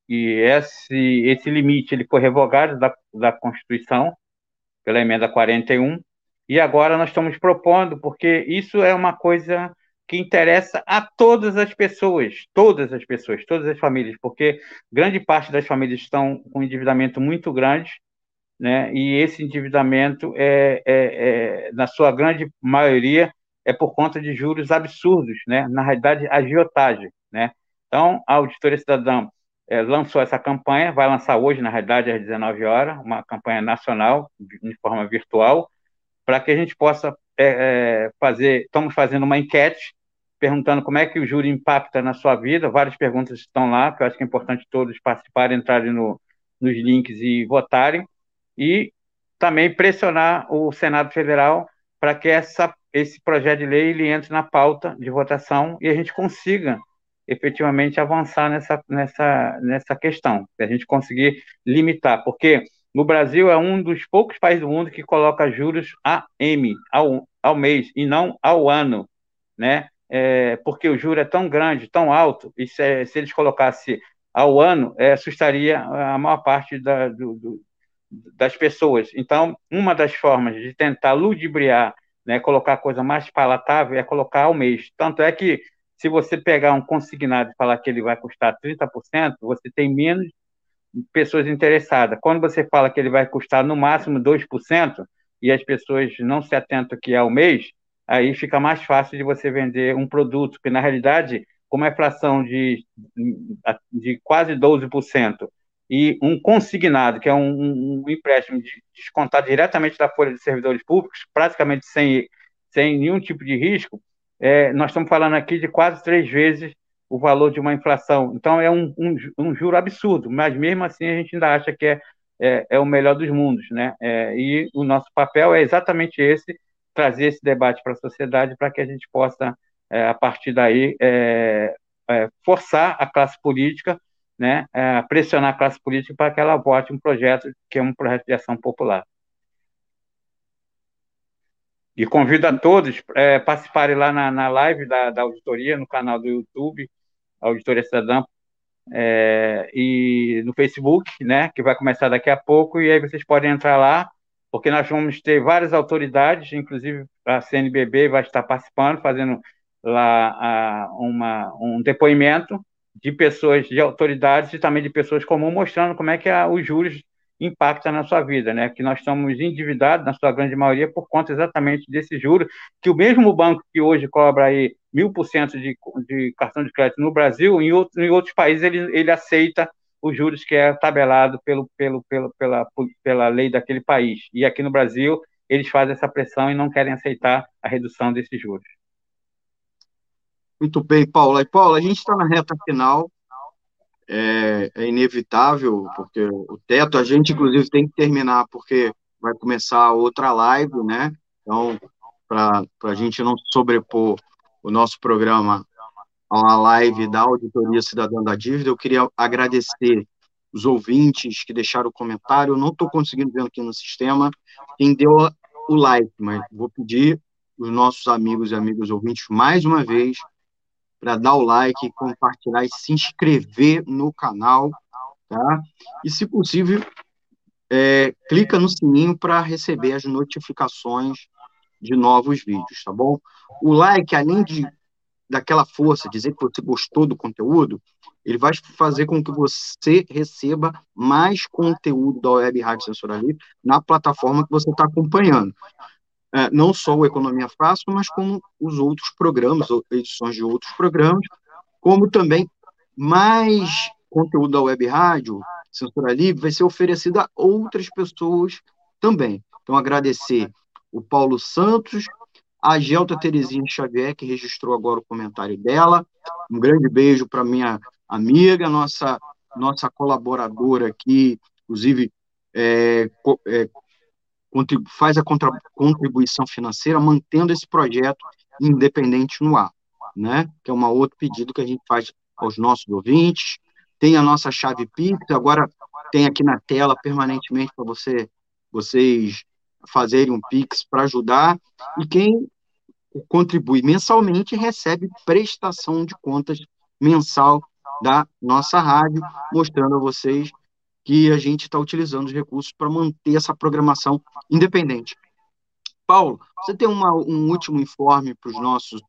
e esse, esse limite ele foi revogado da, da Constituição pela emenda 41 e agora nós estamos propondo porque isso é uma coisa que interessa a todas as pessoas, todas as pessoas, todas as famílias, porque grande parte das famílias estão com um endividamento muito grande, né? E esse endividamento é, é, é na sua grande maioria é por conta de juros absurdos, né? Na realidade, agiotagem, né? Então, a Auditoria Cidadã é, lançou essa campanha, vai lançar hoje, na realidade, às 19 horas, uma campanha nacional, de forma virtual, para que a gente possa é, fazer, estamos fazendo uma enquete, perguntando como é que o juro impacta na sua vida, várias perguntas estão lá, que eu acho que é importante todos participarem, entrarem no, nos links e votarem, e também pressionar o Senado Federal para que essa esse projeto de lei ele entre na pauta de votação e a gente consiga efetivamente avançar nessa, nessa, nessa questão, que a gente conseguir limitar, porque no Brasil é um dos poucos países do mundo que coloca juros a M, ao, ao mês, e não ao ano, né? É, porque o juro é tão grande, tão alto, e se, se eles colocassem ao ano, é, assustaria a maior parte da, do, do, das pessoas. Então, uma das formas de tentar ludibriar né, colocar a coisa mais palatável é colocar ao mês. Tanto é que, se você pegar um consignado e falar que ele vai custar 30%, você tem menos pessoas interessadas. Quando você fala que ele vai custar no máximo 2%, e as pessoas não se atentam que é ao mês, aí fica mais fácil de você vender um produto, que na realidade, com a inflação de, de quase 12%, e um consignado, que é um, um empréstimo de, descontado diretamente da folha de servidores públicos, praticamente sem, sem nenhum tipo de risco, é, nós estamos falando aqui de quase três vezes o valor de uma inflação. Então, é um, um, um juro absurdo, mas mesmo assim a gente ainda acha que é, é, é o melhor dos mundos. Né? É, e o nosso papel é exatamente esse, trazer esse debate para a sociedade para que a gente possa, é, a partir daí, é, é, forçar a classe política né, é, pressionar a classe política para que ela vote um projeto que é um projeto de ação popular. E convido a todos é, participarem lá na, na live da, da, auditoria, no canal do YouTube, Auditoria Cidadã, é, e no Facebook, né, que vai começar daqui a pouco, e aí vocês podem entrar lá, porque nós vamos ter várias autoridades, inclusive a CNBB vai estar participando, fazendo lá a, uma, um depoimento de pessoas, de autoridades e também de pessoas comuns, mostrando como é que a, os juros impactam na sua vida, né? Que nós estamos endividados, na sua grande maioria, por conta exatamente desse juro, que o mesmo banco que hoje cobra aí mil por cento de, cartão de crédito no Brasil, em, outro, em outros países ele, ele aceita os juros que é tabelado pelo, pelo, pelo, pela, pela lei daquele país. E aqui no Brasil, eles fazem essa pressão e não querem aceitar a redução desses juros. Muito bem, Paula. E, Paula, a gente está na reta final, é, é, inevitável, porque o teto, a gente, inclusive, tem que terminar, porque vai começar outra live, né? Então, para a gente não sobrepor o nosso programa a live da Auditoria Cidadã da Dívida, eu queria agradecer os ouvintes que deixaram o comentário. Eu não estou conseguindo ver aqui no sistema quem deu o like, mas vou pedir os nossos amigos e amigas ouvintes mais uma vez para dar o like, compartilhar e se inscrever no canal, tá? E se possível, é, clica no sininho para receber as notificações de novos vídeos, tá bom? O like, além de daquela força, dizer que você gostou do conteúdo, ele vai fazer com que você receba mais conteúdo da Web Rádio Censura Livre na plataforma que você está acompanhando. É, não só o Economia Fácil, mas como os outros programas, edições de outros programas, como também mais conteúdo da Web Rádio Censura Livre vai ser oferecido a outras pessoas também. Então, agradecer o Paulo Santos, a Gelta Terezinha Xavier, que registrou agora o comentário dela. Um grande beijo para minha amiga, nossa, nossa colaboradora aqui, inclusive é, é, faz a contribuição financeira, mantendo esse projeto independente no ar, né? Que é um outro pedido que a gente faz aos nossos ouvintes. Tem a nossa chave Pix, agora tem aqui na tela permanentemente para você, vocês fazerem um Pix para ajudar. E quem contribui mensalmente recebe prestação de contas mensal da nossa rádio, mostrando a vocês que a gente está utilizando os recursos para manter essa programação independente. Paulo, você tem uma, um último informe para os nossos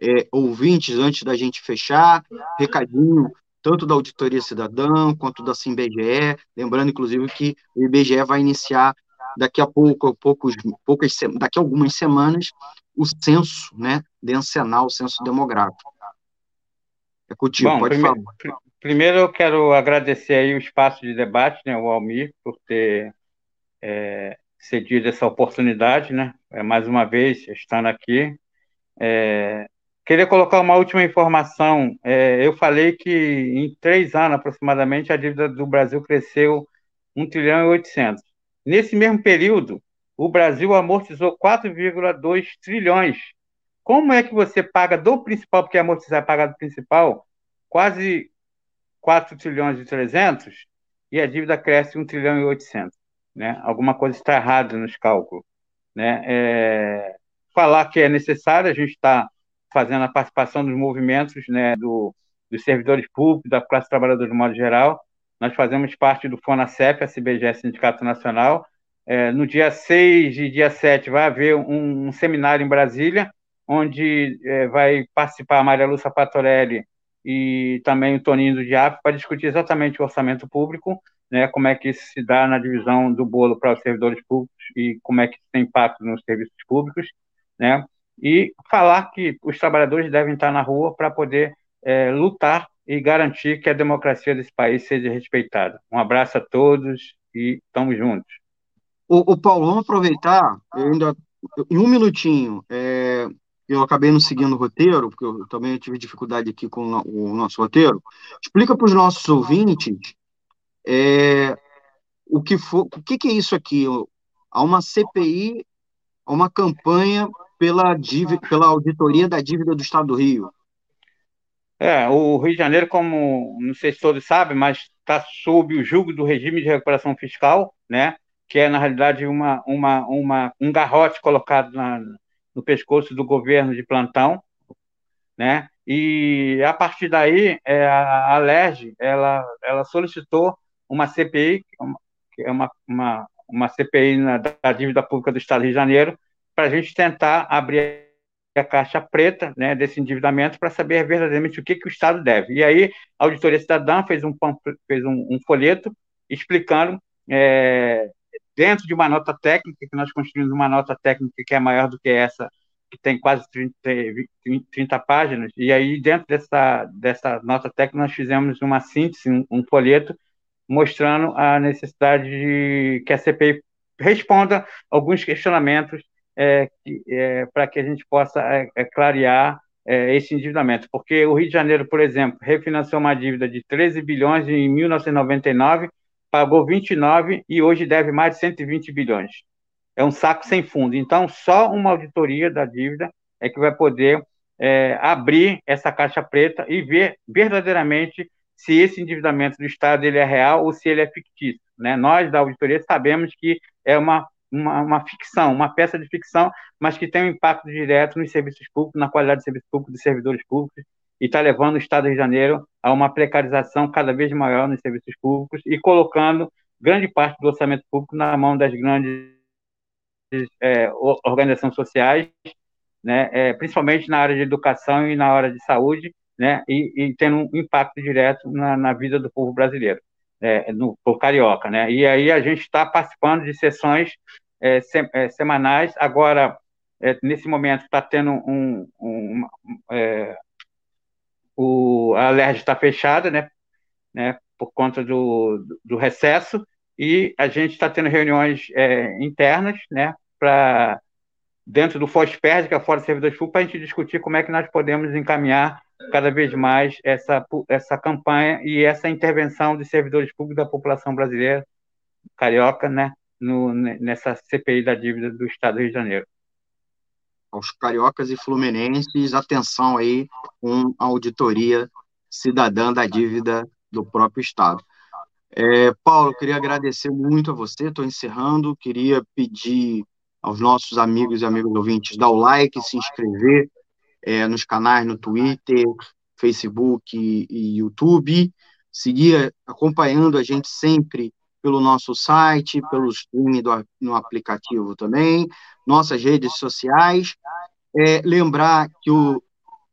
é, ouvintes antes da gente fechar? Recadinho tanto da Auditoria Cidadã quanto da SimBGE, lembrando, inclusive, que o IBGE vai iniciar daqui a pouco, poucos, poucas, daqui a algumas semanas, o censo, né, dencenal, o censo demográfico. É contigo, Bom, pode primeiro, falar. Primeiro eu quero agradecer aí o espaço de debate, né, o Almir, por ter é, cedido essa oportunidade, né, é, mais uma vez estando aqui. É, queria colocar uma última informação. É, eu falei que em três anos aproximadamente a dívida do Brasil cresceu 1 trilhão e 800. Nesse mesmo período, o Brasil amortizou 4,2 trilhões. Como é que você paga do principal, porque amortizar é pagar do principal, quase 4 trilhões e 300, e a dívida cresce 1 trilhão e 800? Né? Alguma coisa está errada nos cálculos. Né? É... Falar que é necessário, a gente está fazendo a participação dos movimentos né, do, dos servidores públicos, da classe trabalhadora de modo geral, nós fazemos parte do FONACEP, a CBGE Sindicato Nacional. É, no dia 6 e dia 7 vai haver um, um seminário em Brasília, onde é, vai participar a Maria Lúcia Patorelli e também o Toninho do Diabo para discutir exatamente o orçamento público, né, como é que isso se dá na divisão do bolo para os servidores públicos e como é que isso tem impacto nos serviços públicos, né, e falar que os trabalhadores devem estar na rua para poder é, lutar e garantir que a democracia desse país seja respeitada. Um abraço a todos e estamos juntos. O, o Paulo, vamos aproveitar, ainda, em um minutinho, é, eu acabei não seguindo o roteiro, porque eu também tive dificuldade aqui com o nosso roteiro. Explica para os nossos ouvintes é, o que for, o que, que é isso aqui? Há uma CPI, há uma campanha pela, dívida, pela auditoria da dívida do Estado do Rio. É, o Rio de Janeiro, como não sei se todos sabem, mas está sob o jugo do regime de recuperação fiscal, né? Que é na realidade uma, uma, uma um garrote colocado na, no pescoço do governo de plantão, né? E a partir daí, é, a, a ela, ela solicitou uma CPI, que é uma, uma, uma CPI na, da dívida pública do Estado do Rio de Janeiro, para a gente tentar abrir a caixa preta né, desse endividamento para saber verdadeiramente o que, que o Estado deve. E aí, a Auditoria Cidadã fez um, fez um, um folheto explicando, é, dentro de uma nota técnica, que nós construímos uma nota técnica que é maior do que essa, que tem quase 30, 30 páginas, e aí, dentro dessa, dessa nota técnica, nós fizemos uma síntese, um, um folheto, mostrando a necessidade de que a CPI responda alguns questionamentos é, é, para que a gente possa é, é clarear é, esse endividamento, porque o Rio de Janeiro, por exemplo, refinanciou uma dívida de 13 bilhões em 1999, pagou 29 e hoje deve mais de 120 bilhões. É um saco sem fundo. Então, só uma auditoria da dívida é que vai poder é, abrir essa caixa preta e ver verdadeiramente se esse endividamento do Estado ele é real ou se ele é fictício. Né? Nós, da auditoria, sabemos que é uma, uma, uma, ficção, uma peça de ficção, mas que tem um impacto direto nos serviços públicos, na qualidade de serviços públicos, dos servidores públicos, e está levando o Estado de Janeiro a uma precarização cada vez maior nos serviços públicos e colocando grande parte do orçamento público na mão das grandes é, organizações sociais, né, é, principalmente na área de educação e na área de saúde, né, e, e tendo um impacto direto na, na vida do povo brasileiro, é, no povo carioca, né, e aí a gente está participando de sessões é, se, é, semanais, agora, é, nesse momento, está tendo um, um é, o, a LERJ está fechada, né, né, por conta do, do recesso, e a gente está tendo reuniões internas, né, para dentro do FOSPERD, que é fora servidores públicos, para a gente discutir como é que nós podemos encaminhar cada vez mais essa, essa campanha e essa intervenção de servidores públicos da população brasileira, carioca, né, no, nessa CPI da dívida do Estado do Rio de Janeiro. Aos cariocas e fluminenses, atenção aí com a auditoria cidadã da dívida do próprio Estado. É, Paulo, queria agradecer muito a você, estou encerrando, queria pedir aos nossos amigos e amigos ouvintes dar o like, se inscrever é, nos canais no Twitter, Facebook e, e YouTube, seguir acompanhando a gente sempre pelo nosso site, pelo streaming do, no aplicativo também, nossas redes sociais. É, lembrar que o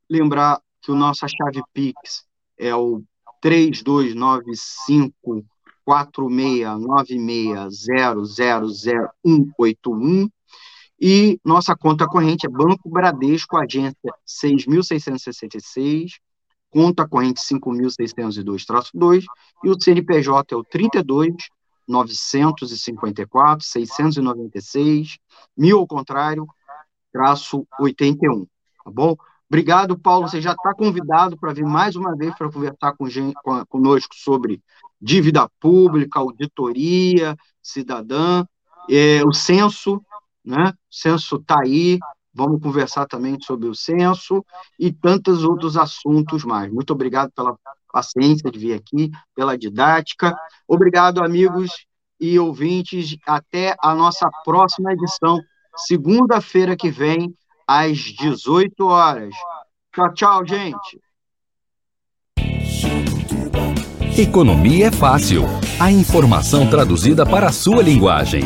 lembrar que o nossa chave Pix é o 3295 4696000181 e nossa conta corrente é Banco Bradesco, agência 6.666, conta corrente 5.602-2, e o CNPJ é o 32 954 696 mil ao contrário, traço 81, tá bom? Obrigado, Paulo. Você já está convidado para vir mais uma vez para conversar com, com, conosco sobre dívida pública, auditoria, cidadã, é, o censo, né? O censo está aí, vamos conversar também sobre o censo e tantos outros assuntos mais. Muito obrigado pela paciência de vir aqui, pela didática. Obrigado, amigos e ouvintes. Até a nossa próxima edição, segunda-feira que vem, às 18 horas. Tchau, tchau, gente. Economia é fácil. A informação traduzida para a sua linguagem.